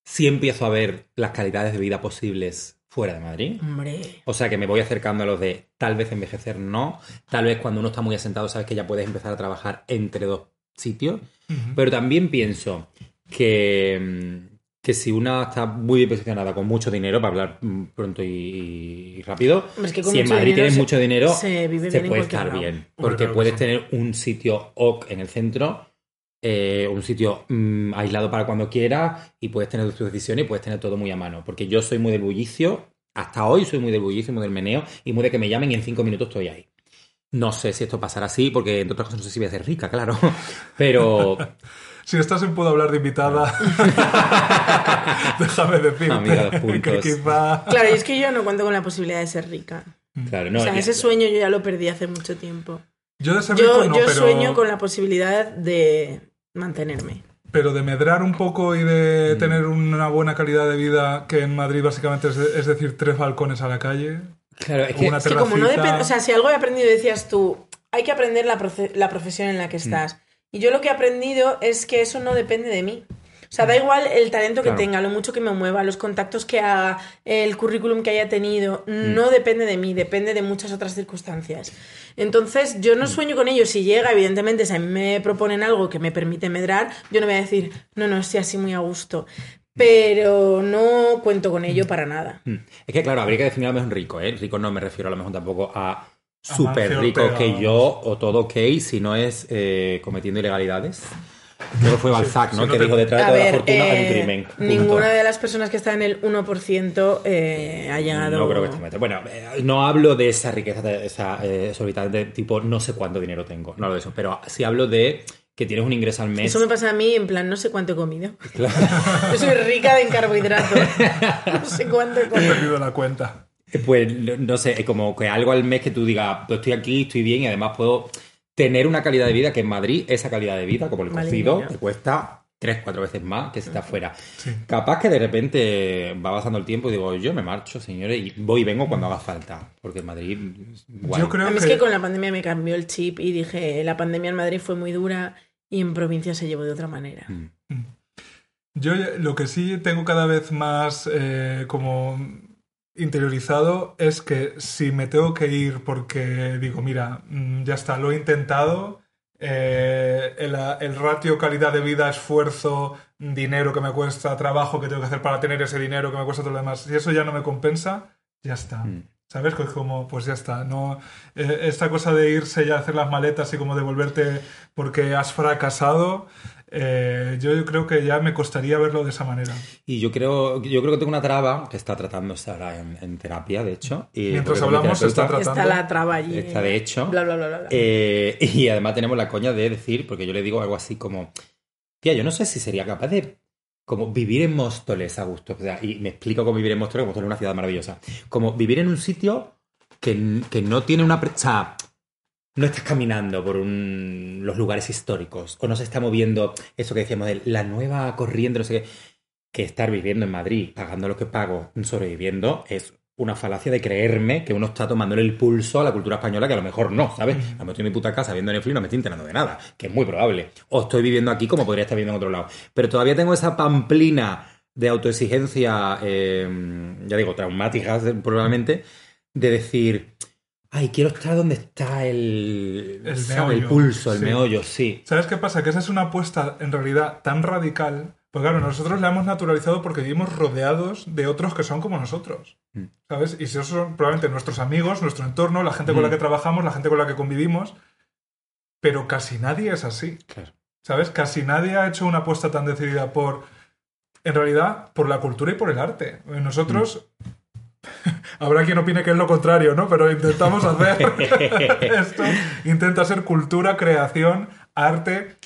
Sí empiezo a ver las calidades de vida posibles fuera de Madrid. Hombre. O sea que me voy acercando a los de tal vez envejecer no, tal vez cuando uno está muy asentado sabes que ya puedes empezar a trabajar entre dos sitios, pero también pienso que, mm, que si una está muy bien posicionada con mucho dinero, para hablar mm, pronto y, y rápido, es que si en Madrid dinero tienes se- mucho dinero, se vive se bien en puede estar lado. bien, porque puedes tener un sitio OK en el centro. eh, un sitio mm, aislado para cuando quieras y puedes tener tus decisiones y puedes tener todo muy a mano. Porque yo soy muy del bullicio, hasta hoy soy muy del bullicio, muy del meneo y muy de que me llamen y en cinco minutos estoy ahí. No sé si esto pasará así, porque entre otras cosas no sé si voy a ser rica, claro. Pero Si estás en Puedo Hablar de invitada, déjame decirte que quizá... Claro, y es que yo no cuento con la posibilidad de ser rica. claro, no. o sea, ese sueño yo ya lo perdí hace mucho tiempo. Yo de ser Yo, rico no, yo pero, sueño con la posibilidad de mantenerme. pero de medrar un poco y Mm. de tener una buena calidad de vida, que en Madrid básicamente es, es decir, tres balcones a la calle. claro, es que una Es que como no depende, o sea, si algo he aprendido, decías tú, hay que aprender la, la profesión en la Mm. que estás. Y yo lo que he aprendido es que eso no depende de mí. O sea, da igual el talento que Claro. tenga, lo mucho que me mueva, los contactos que haga, el currículum que haya tenido, Mm. no depende de mí, depende de muchas otras circunstancias. Entonces, yo Mm. no sueño con ello. Si llega, evidentemente, si a mí me proponen algo que me permite medrar, yo no voy a decir, no, no, estoy así muy a gusto. Pero no cuento con ello para nada. Mm. Es que, claro, habría que definir a lo mejor rico, ¿eh? Rico no me refiero a lo mejor tampoco a súper rico Ortega, que yo o todo ok si no es eh, cometiendo ilegalidades. Creo que fue Balzac, si ¿no? no que te- dijo detrás de toda la ver, fortuna hay un eh, crimen. Punto. ninguna de las personas que están en el 1% eh, ha llegado. No creo que esté. Bueno, eh, no hablo de esa riqueza, de esa eh, exorbitante tipo no sé cuánto dinero tengo, no hablo de eso, pero sí hablo de que tienes un ingreso al mes. Eso me pasa a mí en plan, no sé cuánto he comido. Claro. Yo soy rica en carbohidratos. No sé cuánto he He comido. perdido la cuenta. Pues no- sé, es como que algo al mes que tú digas, pues estoy aquí, estoy bien y además puedo tener una calidad de vida que en Madrid, esa calidad de vida, como el Vale, cocido, mira. te cuesta tres, cuatro veces más que si estás fuera. Capaz que de repente va pasando el tiempo y digo, yo me marcho, señores, y voy y vengo cuando haga falta, porque en Madrid, guay. Yo creo A mí es que, que con la pandemia me cambió el chip y dije, la pandemia en Madrid fue muy dura y en provincia se llevó de otra manera. Mm. yo lo que sí tengo cada vez más eh, como interiorizado es que si me tengo que ir porque digo, mira, mm, ya está, lo he intentado, eh, el, el ratio calidad de vida, esfuerzo, dinero que me cuesta, trabajo que tengo que hacer para tener ese dinero que me cuesta todo lo demás, si eso ya no me compensa, ya está. Mm. ¿Sabes? Pues como, pues ya está. No, eh, esta cosa de irse ya a hacer las maletas y como devolverte porque has fracasado, eh, yo, yo creo que ya me costaría verlo de esa manera. Y yo creo, yo creo que tengo una traba que está tratándose ahora en, en terapia, de hecho. Y Mientras como hablamos, se está tratando. Está la traba allí. Está de hecho. Bla, bla, bla. Eh, y además tenemos la coña de decir, porque yo le digo algo así como, tía, yo no sé si sería capaz de como vivir en Móstoles a gusto. O sea, y me explico cómo vivir en Móstoles, Móstoles es una ciudad maravillosa. Como vivir en un sitio que, que no tiene una... pre- O sea, no estás caminando por un- los lugares históricos o no se está moviendo eso que decíamos de la nueva corriente, no sé qué. Que estar viviendo en Madrid, pagando lo que pago, sobreviviendo, es una falacia de creerme que uno está tomándole el pulso a la cultura española, que a lo mejor no, ¿sabes? A lo mejor estoy en mi puta casa viendo Netflix y no me estoy enterando de nada, que es muy probable. O estoy viviendo aquí como podría estar viviendo en otro lado. Pero todavía tengo esa pamplina de autoexigencia, eh, ya digo, traumáticas eh, probablemente, de decir, ay, quiero estar donde está el, El ¿sabe? el pulso, el sí. meollo, sí. ¿Sabes qué pasa? Que esa es una apuesta en realidad tan radical. Pues claro, nosotros la hemos naturalizado porque vivimos rodeados de otros que son como nosotros. Mm. ¿Sabes? Y si esos son probablemente nuestros amigos, nuestro entorno, la gente con la Mm. que trabajamos, la gente con la que convivimos. Pero casi nadie es así. Claro. ¿Sabes? Casi nadie ha hecho una apuesta tan decidida por, en realidad, por la cultura y por el arte. Nosotros, habrá quien opine que es lo contrario, ¿no? Pero intentamos hacer esto. Intenta ser cultura, creación, arte,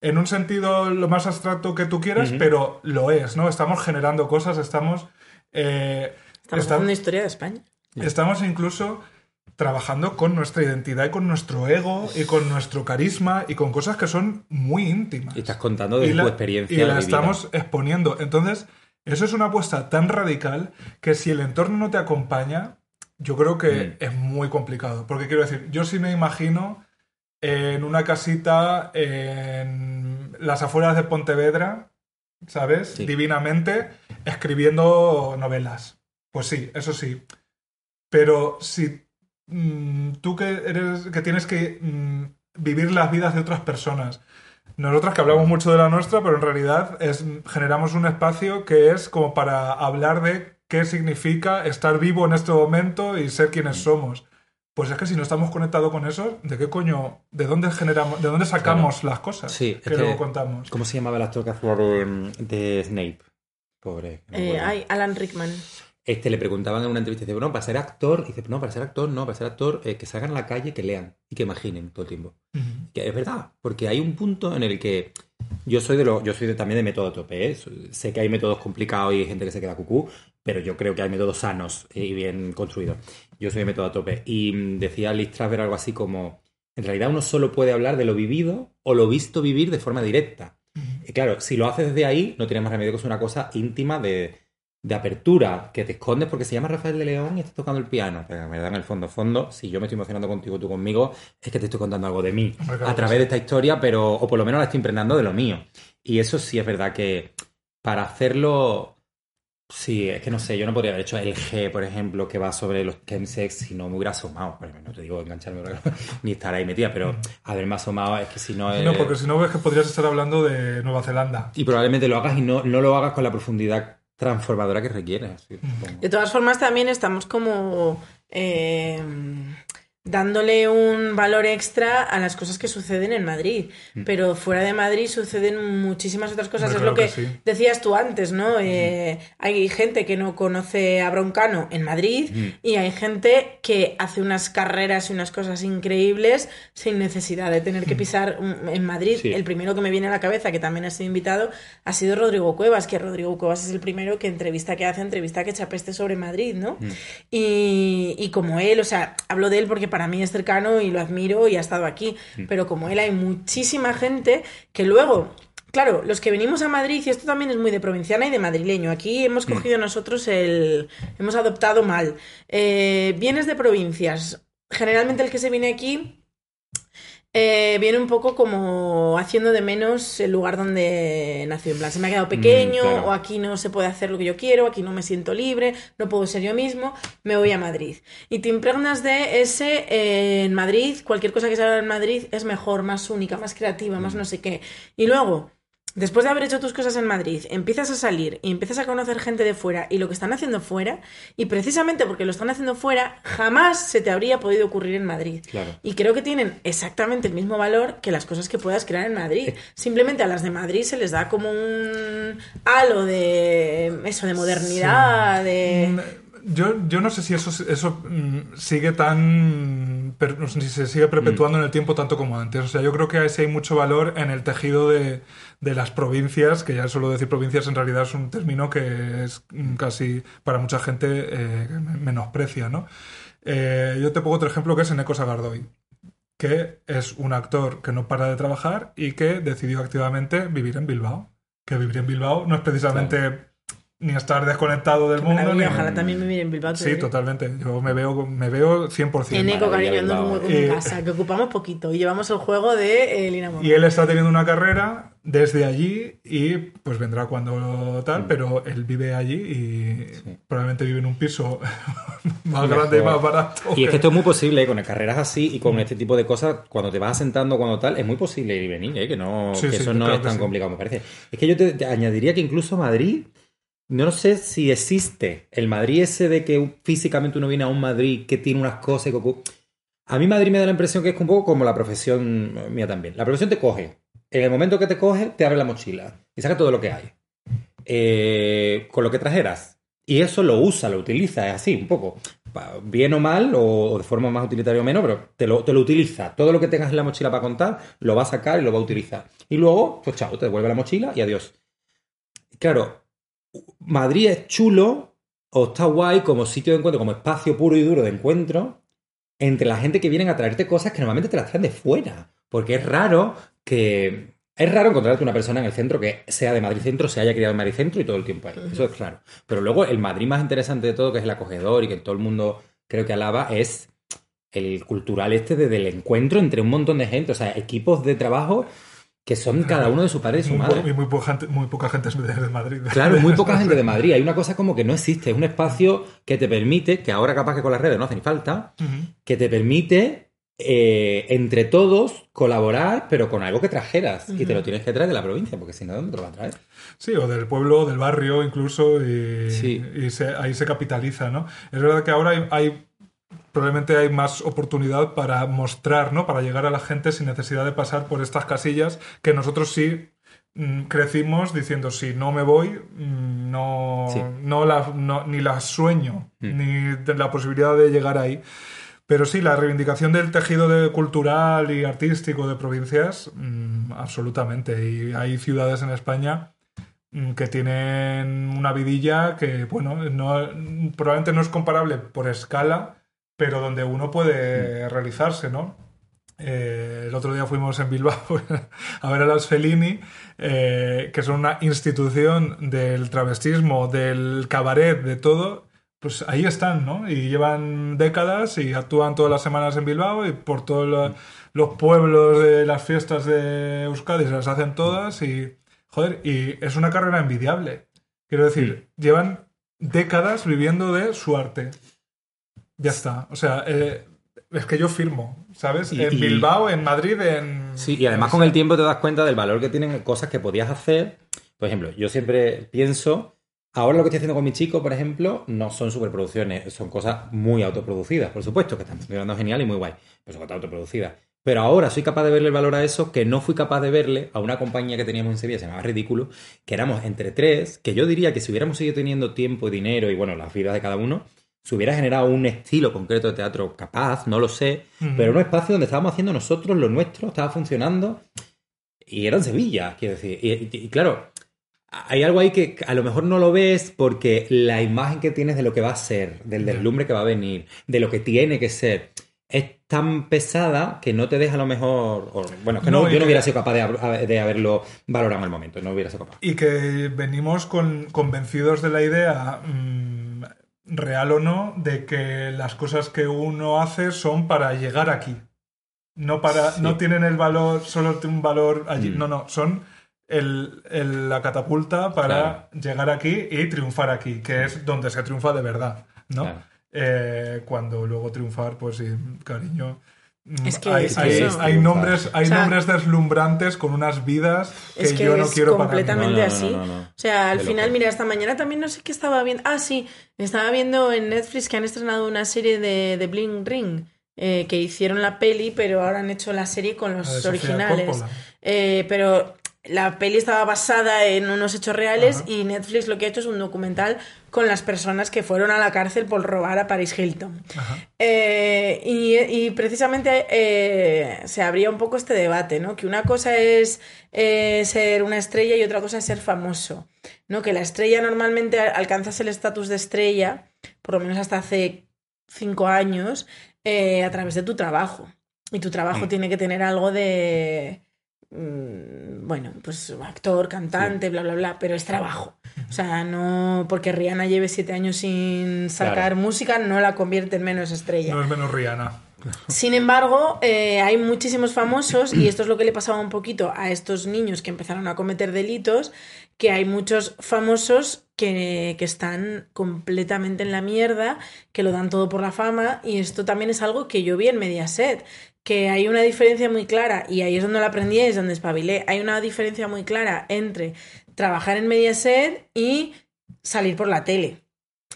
en un sentido lo más abstracto que tú quieras, Ujú. pero lo es, ¿no? Estamos generando cosas, estamos... eh, Estamos esta- haciendo historia de España. Estamos incluso trabajando con nuestra identidad y con nuestro ego y con nuestro carisma y con cosas que son muy íntimas. Y estás contando de Y la- tu experiencia. y la vivida. estamos exponiendo. Entonces, eso es una apuesta tan radical que si el entorno no te acompaña, yo creo que Mm. es muy complicado. Porque quiero decir, yo sí me imagino en una casita en las afueras de Pontevedra, ¿sabes? Sí. Divinamente, escribiendo novelas. Pues sí, eso sí. Pero si mm, tú que eres que tienes que mm, vivir las vidas de otras personas, nosotras que hablamos mucho de la nuestra, pero en realidad es, generamos un espacio que es como para hablar de qué significa estar vivo en este momento y ser quienes somos. Pues es que si no estamos conectados con eso, ¿de qué coño? ¿De dónde generamos, de dónde sacamos las cosas Sí, que luego contamos? ¿Cómo se llamaba el actor que hacía de, de Snape? Pobre. no Eh, ay, Alan Rickman. Este le preguntaban en una entrevista, dice, bueno, para ser actor, y dice, no, para ser actor, no, para ser actor, eh, que salgan a la calle, que lean y que imaginen todo el tiempo. Que es verdad, porque hay un punto en el que yo soy de lo, yo soy de- también de método a tope, ¿eh? sé que hay métodos complicados y hay gente que se queda cucú, pero yo creo que hay métodos sanos y bien construidos. Yo soy de método a tope. Y mm, decía Liz Trasber algo así como, en realidad uno solo puede hablar de lo vivido o lo visto vivir de forma directa. Y claro, si lo haces desde ahí, no tienes más remedio que es una cosa íntima de, de apertura, que te escondes porque se llama Rafael de León y estás tocando el piano. Pero en verdad, en el fondo, fondo, si yo me estoy emocionando contigo, tú conmigo, es que te estoy contando algo de mí claro a través sí. de esta historia, pero, o por lo menos la estoy impregnando de lo mío. Y eso sí es verdad que para hacerlo, sí, es que no sé, yo no podría haber hecho el G, por ejemplo, que va sobre los chemsex si no me hubiera asomado. No te digo engancharme ni estar ahí metida, pero haberme asomado es que si no es... No, porque si no ves que podrías estar hablando de Nueva Zelanda. Y probablemente lo hagas y no, no lo hagas con la profundidad transformadora que requiere. De todas formas, también estamos como eh, dándole un valor extra a las cosas que suceden en Madrid. Pero fuera de Madrid suceden muchísimas otras cosas. Es claro lo que que, sí. decías tú antes, ¿no? Eh, hay gente que no conoce a Broncano en Madrid y hay gente que hace unas carreras y unas cosas increíbles sin necesidad de tener que pisar en Madrid. Sí. El primero que me viene a la cabeza, que también ha sido invitado, ha sido Rodrigo Cuevas, que Rodrigo Cuevas es el primero que entrevista que hace, entrevista que echa peste sobre Madrid, ¿no? Y, y como él, o sea, hablo de él porque para mí es cercano y lo admiro y ha estado aquí, pero como él hay muchísima gente que luego... Claro, los que venimos a Madrid, y esto también es muy de provinciana y de madrileño, aquí hemos cogido nosotros el... hemos adoptado mal. Eh, vienes de provincias, generalmente el que se viene aquí eh, viene un poco como haciendo de menos el lugar donde nació. En plan, se me ha quedado pequeño, Mm, claro. o aquí no se puede hacer lo que yo quiero, aquí no me siento libre, no puedo ser yo mismo, me voy a Madrid. Y te impregnas de ese eh, en Madrid, cualquier cosa que se haga en Madrid es mejor, más única, más creativa, Mm. más no sé qué. Y luego. Después de haber hecho tus cosas en Madrid, empiezas a salir y empiezas a conocer gente de fuera y lo que están haciendo fuera, y precisamente porque lo están haciendo fuera, jamás se te habría podido ocurrir en Madrid. Claro. Y creo que tienen exactamente el mismo valor que las cosas que puedas crear en Madrid. Simplemente a las de Madrid se les da como un halo de eso, de modernidad, de... Mm, yo, yo no sé si eso, eso mm, sigue tan. per- si se sigue perpetuando en el tiempo tanto como antes. O sea, yo creo que ahí sí hay mucho valor en el tejido de, de las provincias, que ya solo decir provincias en realidad es un término que es mm, casi para mucha gente eh, menosprecia, ¿no? Eh, yo te pongo otro ejemplo que es Eneco Sagardoy, que es un actor que no para de trabajar y que decidió activamente vivir en Bilbao. Que vivir en Bilbao no es precisamente ni estar desconectado del Qué mundo, ni... Ojalá también vivir en Bilbao. Sí, totalmente. Yo me veo, me veo 100%. En Eco, cariño, ando como Eh, en casa, que ocupamos poquito y llevamos el juego de eh, Lina Morgan. Y él está teniendo una carrera desde allí y pues vendrá cuando Mm. tal, pero él vive allí y probablemente vive en un piso más Mejor. grande y más barato. Y es que esto es muy posible, ¿eh? con carreras así y con este tipo de cosas, cuando te vas asentando, cuando tal, es muy posible ir y venir, ¿eh? que, no, Sí, que sí, eso no es tan sí. complicado, me parece. Es que yo te, te añadiría que incluso Madrid, no sé si existe el Madrid ese de que físicamente uno viene a un Madrid que tiene unas cosas y que A mí Madrid me da la impresión que es un poco como la profesión mía también. La profesión te coge. En el momento que te coge, te abre la mochila y saca todo lo que hay. Eh, con lo que trajeras. Y eso lo usa, lo utiliza, es así, un poco. Bien o mal, o de forma más utilitaria o menos, pero te lo, te lo utiliza. Todo lo que tengas en la mochila para contar, lo va a sacar y lo va a utilizar. Y luego, pues chao, te devuelve la mochila y adiós. Claro, Madrid es chulo, o está guay como sitio de encuentro, como espacio puro y duro de encuentro, entre la gente que vienen a traerte cosas que normalmente te las traen de fuera. Porque es raro que. Es raro encontrarte una persona en el centro que sea de Madrid Centro, se haya criado en Madrid Centro y todo el tiempo ahí. Eso es claro. Pero luego el Madrid más interesante de todo, que es el acogedor y que todo el mundo creo que alaba, es el cultural este de- del encuentro entre un montón de gente. O sea, equipos de trabajo que son cada uno de su padre y su muy, po- madre. y muy poca gente, muy poca gente es de Madrid. Claro, muy poca gente de Madrid. Hay una cosa como que no existe. Es un espacio que te permite, que ahora capaz que con las redes no hace ni falta, que te permite eh, entre todos colaborar, pero con algo que trajeras. Y te lo tienes que traer de la provincia, porque si no, ¿dónde te lo vas a traer? Sí, o del pueblo, del barrio incluso, y, Sí. y se- ahí se capitaliza, ¿no? Es verdad que ahora hay, hay- probablemente hay más oportunidad para mostrar, ¿no? Para llegar a la gente sin necesidad de pasar por estas casillas que nosotros sí mm, crecimos diciendo si no me voy, mm, no, Sí. no, la- no- ni la sueño, Mm. ni la posibilidad de llegar ahí. Pero sí, la reivindicación del tejido de- cultural y artístico de provincias, absolutamente. Y hay ciudades en España que tienen una vidilla que, bueno, no, probablemente no es comparable por escala, pero donde uno puede realizarse, ¿no? Eh, el otro día fuimos en Bilbao a ver a las Fellini, eh, que son una institución del travestismo, del cabaret, de todo. Pues ahí están, ¿no? Y llevan décadas y actúan todas las semanas en Bilbao y por todos lo- los pueblos de las fiestas de Euskadi se las hacen todas y, joder, y es una carrera envidiable. Quiero decir, llevan décadas viviendo de su arte. Ya está. O sea, eh, es que yo firmo, ¿sabes? Y- en y- Bilbao, en Madrid, en... Sí, y además con el tiempo te das cuenta del valor que tienen cosas que podías hacer. Por ejemplo, yo siempre pienso, ahora lo que estoy haciendo con mi chico, por ejemplo, no son superproducciones, son cosas muy autoproducidas, por supuesto, que están funcionando genial y muy guay, pero son cosas autoproducidas. Pero ahora soy capaz de verle el valor a eso que no fui capaz de verle a una compañía que teníamos en Sevilla, se llamaba Ridículo, que éramos entre tres, que yo diría que si hubiéramos seguido teniendo tiempo y dinero y bueno, las vidas de cada uno, se hubiera generado un estilo concreto de teatro capaz, no lo sé, pero era un espacio donde estábamos haciendo nosotros lo nuestro, estaba funcionando y era en Sevilla, quiero decir. Y, y- y claro, hay algo ahí que a lo mejor no lo ves porque la imagen que tienes de lo que va a ser, del deslumbre que va a venir, de lo que tiene que ser, es tan pesada que no te deja a lo mejor. o- bueno, es que no, yo no hubiera sido capaz de, de haberlo valorado en el momento, no hubiera sido capaz. Y que venimos con, convencidos de la idea, mm, real o no, de que las cosas que uno hace son para llegar aquí. No, para, Sí. no tienen el valor, solo tienen un valor allí. Mm. No, no, son el- el- la catapulta para llegar aquí y triunfar aquí, que es donde se triunfa de verdad, ¿no? Claro. Eh, cuando luego triunfar, pues sí, cariño. Mm, Es que hay, es hay- eso. hay nombres, hay O sea, nombres deslumbrantes con unas vidas que, Es que yo no es quiero para mí. completamente No, no, no, así. no, no. O sea, al final, loco. mira, esta mañana también no sé qué estaba viendo. Ah, sí, estaba viendo en Netflix que han estrenado una serie de, de Bling Ring. eh, que hicieron la peli, pero ahora han hecho la serie con los Sofía originales. Eh, pero la peli estaba basada en unos hechos reales y Netflix lo que ha hecho es un documental con las personas que fueron a la cárcel por robar a Paris Hilton. Eh, y, y, precisamente eh, se abría un poco este debate, ¿no? Que una cosa es eh, ser una estrella y otra cosa es ser famoso, ¿no? Que la estrella normalmente alcanzas el estatus de estrella, por lo menos hasta hace cinco años, a través de tu trabajo. Y tu trabajo mm. tiene que tener algo de bueno, pues actor, cantante, bla, bla, bla, pero es trabajo. O sea, no porque Rihanna lleve siete años sin sacar música, no la convierte en menos estrella. No es menos Rihanna. Sin embargo, eh, hay muchísimos famosos, y esto es lo que le pasaba un poquito a estos niños que empezaron a cometer delitos, que hay muchos famosos que, que, están completamente en la mierda, que lo dan todo por la fama, y esto también es algo que yo vi en Mediaset, que hay una diferencia muy clara, y ahí es donde lo aprendí, es donde espabilé, hay una diferencia muy clara entre trabajar en Mediaset y salir por la tele.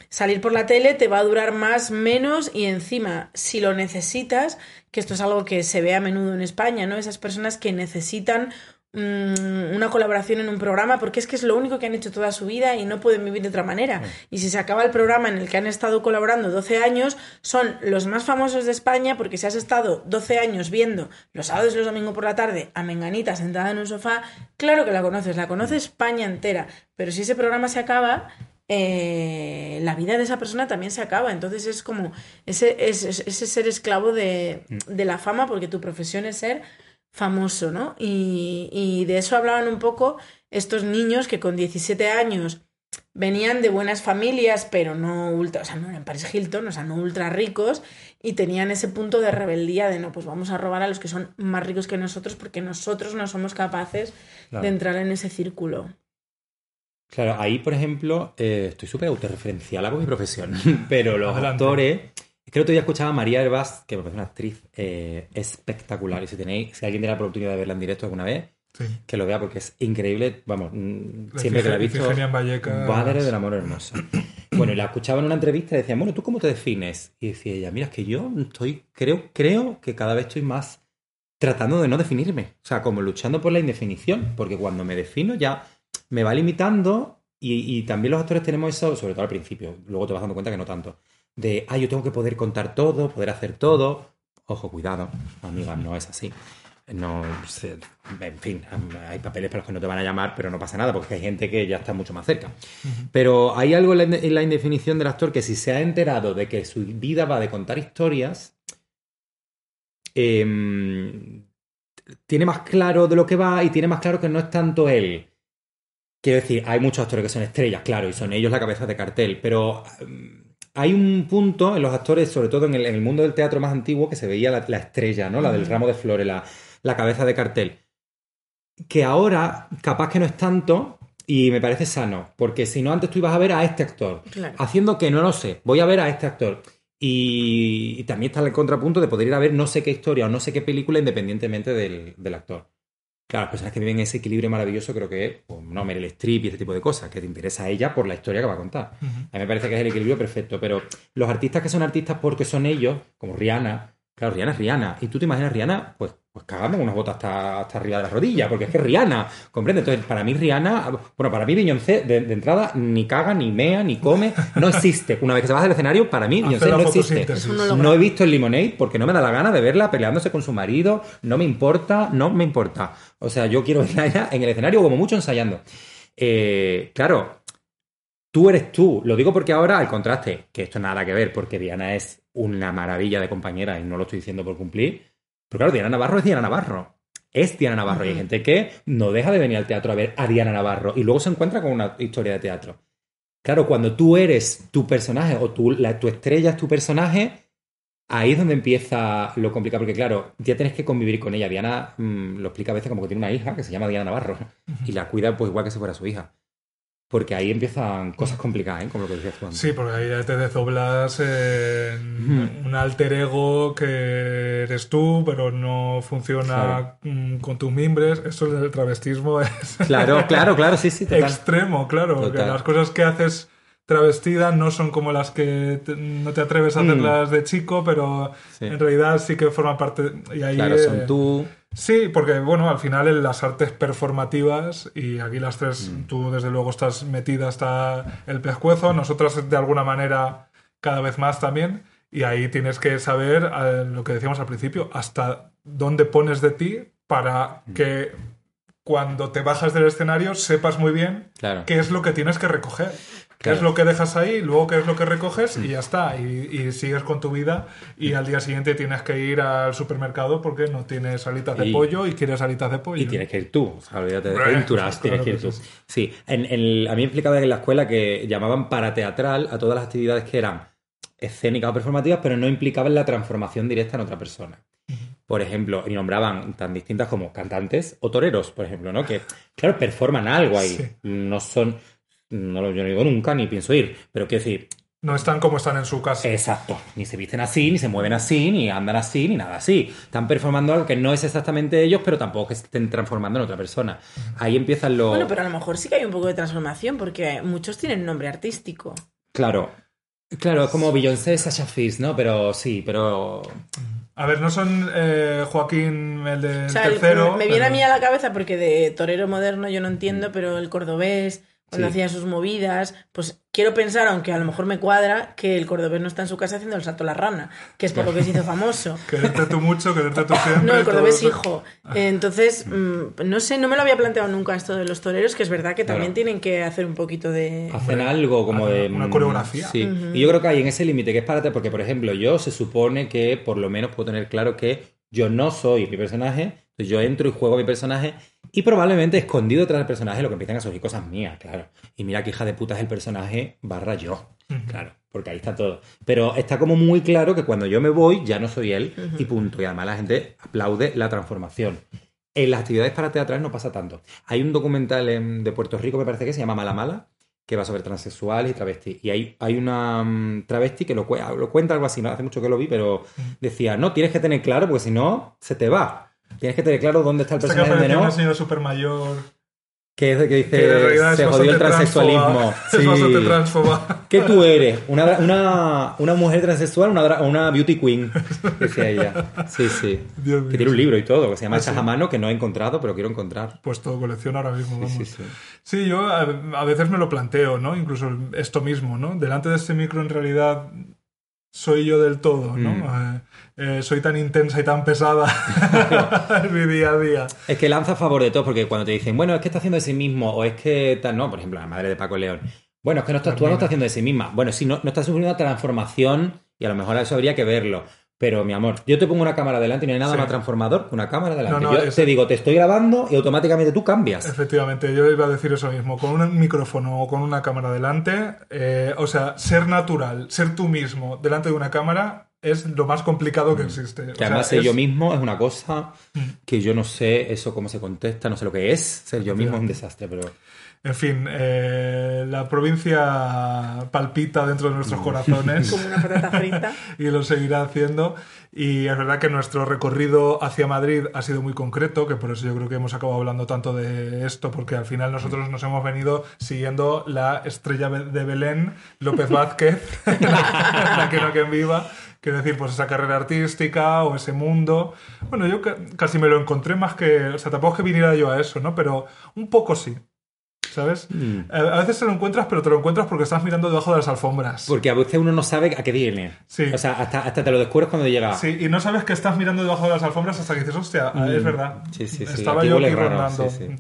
Salir por la tele te va a durar más, menos y encima, si lo necesitas, que esto es algo que se ve a menudo en España, ¿no? Esas personas que necesitan una colaboración en un programa porque es que es lo único que han hecho toda su vida y no pueden vivir de otra manera. Y si se acaba el programa en el que han estado colaborando 12 años, son los más famosos de España porque si has estado 12 años viendo los sábados y los domingos por la tarde a Menganita sentada en un sofá, claro que la conoces, la conoce España entera. Pero si ese programa se acaba, eh, la vida de esa persona también se acaba. Entonces es como ese, ese, ese ser esclavo de, de, la fama porque tu profesión es ser famoso, ¿no? Y, de eso hablaban un poco estos niños que con 17 años venían de buenas familias, pero no ultra, o sea, no eran Paris Hilton, o sea, no ultra ricos, y tenían ese punto de rebeldía de no, pues vamos a robar a los que son más ricos que nosotros porque nosotros no somos capaces de entrar en ese círculo. Claro, ahí, por ejemplo, eh, estoy súper autorreferencial con mi profesión, pero los actores es que el otro día escuchaba a María Herbaz, que me parece una actriz eh, espectacular. Y si tenéis, si alguien tiene la oportunidad de verla en directo alguna vez, que lo vea porque es increíble. Vamos, mm, siempre que la he visto. Padre del amor hermoso. bueno, y la escuchaba en una entrevista y decía, bueno, ¿tú cómo te defines? Y decía ella, mira, es que yo estoy, creo, creo que cada vez estoy más tratando de no definirme. O sea, como luchando por la indefinición. Porque cuando me defino ya me va limitando y, y también los actores tenemos eso, sobre todo al principio. Luego te vas dando cuenta que no tanto de, ah, yo tengo que poder contar todo, poder hacer todo. Ojo, cuidado, amiga, no es así. No, en fin, hay papeles para los que no te van a llamar, pero no pasa nada, porque hay gente que ya está mucho más cerca. Pero hay algo en la, indefinición del actor que si se ha enterado de que su vida va de contar historias, em, tiene más claro de lo que va y tiene más claro que no es tanto él. Quiero decir, hay muchos actores que son estrellas, claro, y son ellos la cabeza de cartel, pero em, hay un punto en los actores, sobre todo en el, mundo del teatro más antiguo, que se veía la, estrella, ¿no? La del ramo de flores, la, cabeza de cartel. Que ahora, capaz que no es tanto, y me parece sano, porque si no, antes tú ibas a ver a este actor, haciendo que no lo sé, voy a ver a este actor. Y, también está el contrapunto de poder ir a ver no sé qué historia o no sé qué película independientemente del actor. Claro, las personas que viven ese equilibrio maravilloso creo que es, pues, no, Meryl Streep y este tipo de cosas, que te interesa a ella por la historia que va a contar. A mí me parece que es el equilibrio perfecto, pero los artistas que son artistas porque son ellos, como Rihanna, claro, Rihanna es Rihanna, y tú te imaginas Rihanna, pues pues cagamos unas botas hasta, hasta arriba de la rodilla, porque es que Rihanna, comprende. Entonces, para mí Rihanna, bueno, para mí Beyoncé de, entrada ni caga, ni mea, ni come, no existe. Una vez que se baja del escenario, para mí Beyoncé no existe. No he visto el Lemonade porque no me da la gana de verla peleándose con su marido, no me importa, no me importa. O sea, yo quiero verla en el escenario como mucho ensayando. Eh, claro, tú eres tú. Lo digo porque ahora, al contraste, que esto nada que ver, porque Diana es una maravilla de compañera y no lo estoy diciendo por cumplir pero claro, Diana Navarro es Diana Navarro. Es Diana Navarro. Y hay gente que no deja de venir al teatro a ver a Diana Navarro y luego se encuentra con una historia de teatro. Claro, cuando tú eres tu personaje o tu, tu estrella es tu personaje, ahí es donde empieza lo complicado. Porque claro, ya tienes que convivir con ella. Diana mm, lo explica a veces como que tiene una hija que se llama Diana Navarro y la cuida pues igual que si fuera su hija. Porque ahí empiezan cosas complicadas, ¿eh? como lo que decías tú Sí, porque ahí ya te desdoblas en un alter ego que eres tú, pero no funciona mm, con tus mimbres. Eso del travestismo es. Claro, claro, claro, sí, sí. Extremo, claro. Porque las cosas que haces travestida, no son como las que te- no te atreves a hacerlas de chico, pero Mm. Sí. en realidad sí que forman parte. Y ahí, Claro, eh, son tú. Sí, porque bueno, al final en las artes performativas, y aquí las tres, Mm. tú desde luego estás metida hasta el pescuezo, nosotras de alguna manera cada vez más también, y ahí tienes que saber eh, lo que decíamos al principio, hasta dónde pones de ti para Mm. que cuando te bajas del escenario sepas muy bien Claro. qué es lo que tienes que recoger. ¿Qué Claro. es lo que dejas ahí? Luego, ¿qué es lo que recoges? Mm. Y ya está. Y, y sigues con tu vida. Y al día siguiente tienes que ir al supermercado porque no tienes alitas de Y- pollo y quieres alitas de pollo. Y tienes que ir tú, o sea, olvídate de tienes claro que ir tú. sí. Sí, en, en- a mí me explicaban en la escuela que llamaban parateatral a todas las actividades que eran escénicas o performativas, pero no implicaban la transformación directa en otra persona. Por ejemplo, y nombraban tan distintas como cantantes o toreros, por ejemplo, ¿no? Que, claro, performan algo ahí. Sí. No son, no lo yo no digo nunca, ni pienso ir, pero quiero decir, No están como están en su casa. Exacto. Ni se visten así, ni se mueven así, ni andan así, ni nada así. Están performando algo que no es exactamente ellos, pero tampoco que se estén transformando en otra persona. Ahí empiezan los... Bueno, pero a lo mejor sí que hay un poco de transformación porque muchos tienen nombre artístico. Claro. Claro, es como Beyoncé, Sasha Fierce, ¿no? Pero sí, pero... A ver, no son eh, Joaquín el del O sea, el- tercero. me viene a mí a la cabeza porque de torero moderno yo no entiendo, pero el cordobés, cuando Sí. hacía sus movidas, pues quiero pensar, aunque a lo mejor me cuadra, que el cordobés no está en su casa haciendo el salto a la rana, que es por lo que se hizo famoso. Quererte tú mucho, quererte tú siempre. No, el todo cordobés eso. hijo. Entonces, mm, no sé, no me lo había planteado nunca esto de los toreros, que es verdad que también Claro. tienen que hacer un poquito de... Hacen algo como hacen de... una mm, coreografía. Sí. Y yo creo que hay en ese límite que es para porque, por ejemplo, yo se supone que por lo menos puedo tener claro que yo no soy mi personaje, entonces yo entro y juego a mi personaje y probablemente escondido detrás del personaje lo que empiezan a surgir cosas mías, claro. Y mira que hija de puta es el personaje barra yo, claro, porque ahí está todo. Pero está como muy claro que cuando yo me voy ya no soy él y punto. Y además la gente aplaude la transformación. En las actividades para teatrales no pasa tanto. Hay un documental en- de Puerto Rico, me parece que se llama Mala Mala, que va sobre transexuales y travestis. Y hay, hay una mm, travesti que lo, lo cuenta algo así, no hace mucho que lo vi, pero decía, no, tienes que tener claro, porque si no, se te va. Tienes que tener claro dónde está el personaje de super mayor. Que que dice, Que se jodió el transexualismo. transfoba. ¿Qué tú eres? ¿Una, una, una mujer transexual o una, una beauty queen? Decía ella. Sí, sí. Dios mío, que tiene un sí. libro y todo, que se llama Ah, Hechas sí. a mano, que no he encontrado, pero quiero encontrar. Pues todo colección ahora mismo, vamos. Sí, Sí, sí. yo a, a veces me lo planteo, ¿no? Incluso esto mismo, ¿no? Delante de este micro en realidad soy yo del todo, ¿no? Mm. Eh, eh, soy tan intensa y tan pesada en mi día a día. Es que lanza a favor de todo, porque cuando te dicen, bueno, es que está haciendo de sí mismo, o es que tal, no, por ejemplo, la madre de Paco León, bueno, es que no está actuando, está haciendo de sí misma. Bueno, sí, no, no está sufriendo una transformación, y a lo mejor eso habría que verlo. Pero, mi amor, yo te pongo una cámara delante y no hay nada Sí. más transformador que una cámara delante. No, no, yo es- te digo, te estoy grabando y automáticamente tú cambias. Efectivamente, yo iba a decir eso mismo. Con un micrófono o con una cámara delante, eh, o sea, ser natural, ser tú mismo delante de una cámara es lo más complicado que existe. O Mm. Que sea, además ser es- yo mismo es una cosa Mm. que yo no sé eso cómo se contesta, no sé lo que es. Ser yo mismo es un desastre, pero... En fin, eh, la provincia palpita dentro de Mm. nuestros corazones. Como una patata frita. y lo seguirá haciendo. Y es verdad que nuestro recorrido hacia Madrid ha sido muy concreto, que por eso yo creo que hemos acabado hablando tanto de esto, porque al final nosotros nos hemos venido siguiendo la estrella de Belén, López Vázquez, la que no que en viva. Quiero decir, pues esa carrera artística o ese mundo. Bueno, yo ca- casi me lo encontré más que. O sea, tampoco es que viniera yo a eso, ¿no? Pero un poco sí. ¿Sabes? Mm. A veces te lo encuentras, pero te lo encuentras porque estás mirando debajo de las alfombras. Porque a veces uno no sabe a qué viene. Sí. O sea, hasta, hasta te lo descubres cuando llega. Sí, y no sabes que estás mirando debajo de las alfombras hasta que dices, hostia, ah, es verdad. Mm. Sí, sí, sí. Estaba Aquí yo aquí rondando. sí, sí.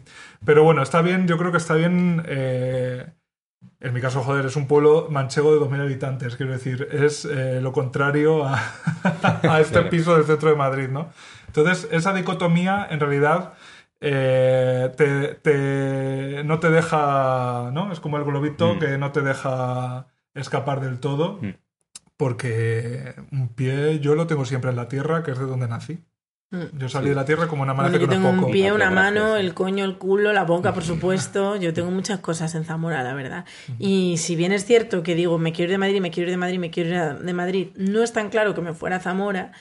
Pero bueno, está bien, yo creo que está bien. eh, en mi caso, joder, es un pueblo manchego de 2.000 habitantes, quiero decir, es eh, lo contrario a, a este Claro. piso del centro de Madrid, ¿no? Entonces, esa dicotomía, en realidad, eh, te, te- no te deja, ¿no? Es como el globito Mm. que no te deja escapar del todo, Mm. porque un pie yo lo tengo siempre en la tierra, que es de donde nací. Mm. Yo salí Sí. de la tierra como una Bueno, amanece yo tengo un poco. pie, una Gracias. mano, el coño, el culo, la boca, por supuesto. Yo tengo muchas cosas en Zamora, la verdad. Y si bien es cierto que digo, me quiero ir de Madrid, me quiero ir de Madrid, me quiero ir de Madrid, no es tan claro que me fuera a Zamora,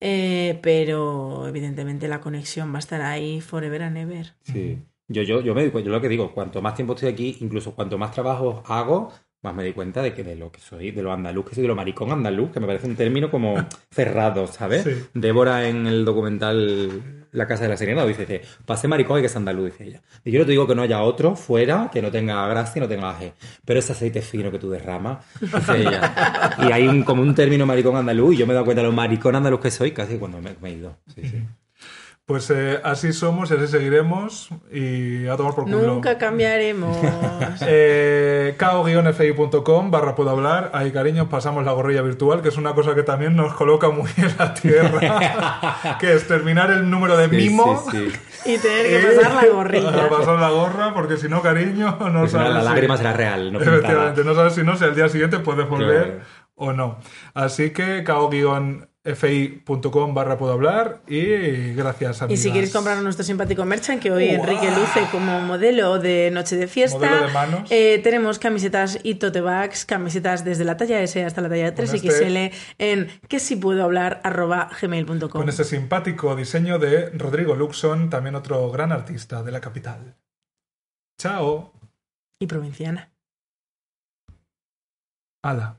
eh, pero evidentemente la conexión va a estar ahí forever and ever. Sí. Yo, yo, yo, me, yo lo que digo, cuanto más tiempo estoy aquí, incluso cuanto más trabajo hago, más me di cuenta de que de lo que soy, de lo andaluz, que soy de lo maricón andaluz, que me parece un término como cerrado, ¿sabes? Sí. Débora en el documental La Casa de la Sirena dice, dice, pase maricón y que es andaluz, dice ella. Y yo no te digo que no haya otro fuera que no tenga gracia y no tenga aje, pero ese aceite fino que tú derramas, dice ella. Y hay un, como un término maricón andaluz y yo me he dado cuenta de lo maricón andaluz que soy casi cuando me, me he ido. Sí, sí. Pues eh, así somos y así seguiremos y a tomar por culo. Nunca cambiaremos. Eh, kao-fi.com barra puedo hablar. Ahí, cariño, pasamos la gorrilla virtual, que es una cosa que también nos coloca muy en la tierra, que es terminar el número de Sí, mimo sí, sí. y tener que pasar la para gorrilla. pasar la gorra, porque si no, cariño, no sabes la si- lágrima será real, no pintada. Efectivamente, no sabes si no, si al día siguiente puedes volver Claro. o no. Así que kao-fi.com barra puedo hablar y gracias a Y si queréis comprar nuestro simpático merchant, que hoy. Enrique luce como modelo de noche de fiesta, Modelo de manos. eh, tenemos camisetas y tote bags, camisetas desde la talla S hasta la talla 3 Con XL este- en que si puedo hablar arroba gmail.com. Con ese simpático diseño de Rodrigo Luxon, también otro gran artista de la capital. Chao. Y provinciana. Ala.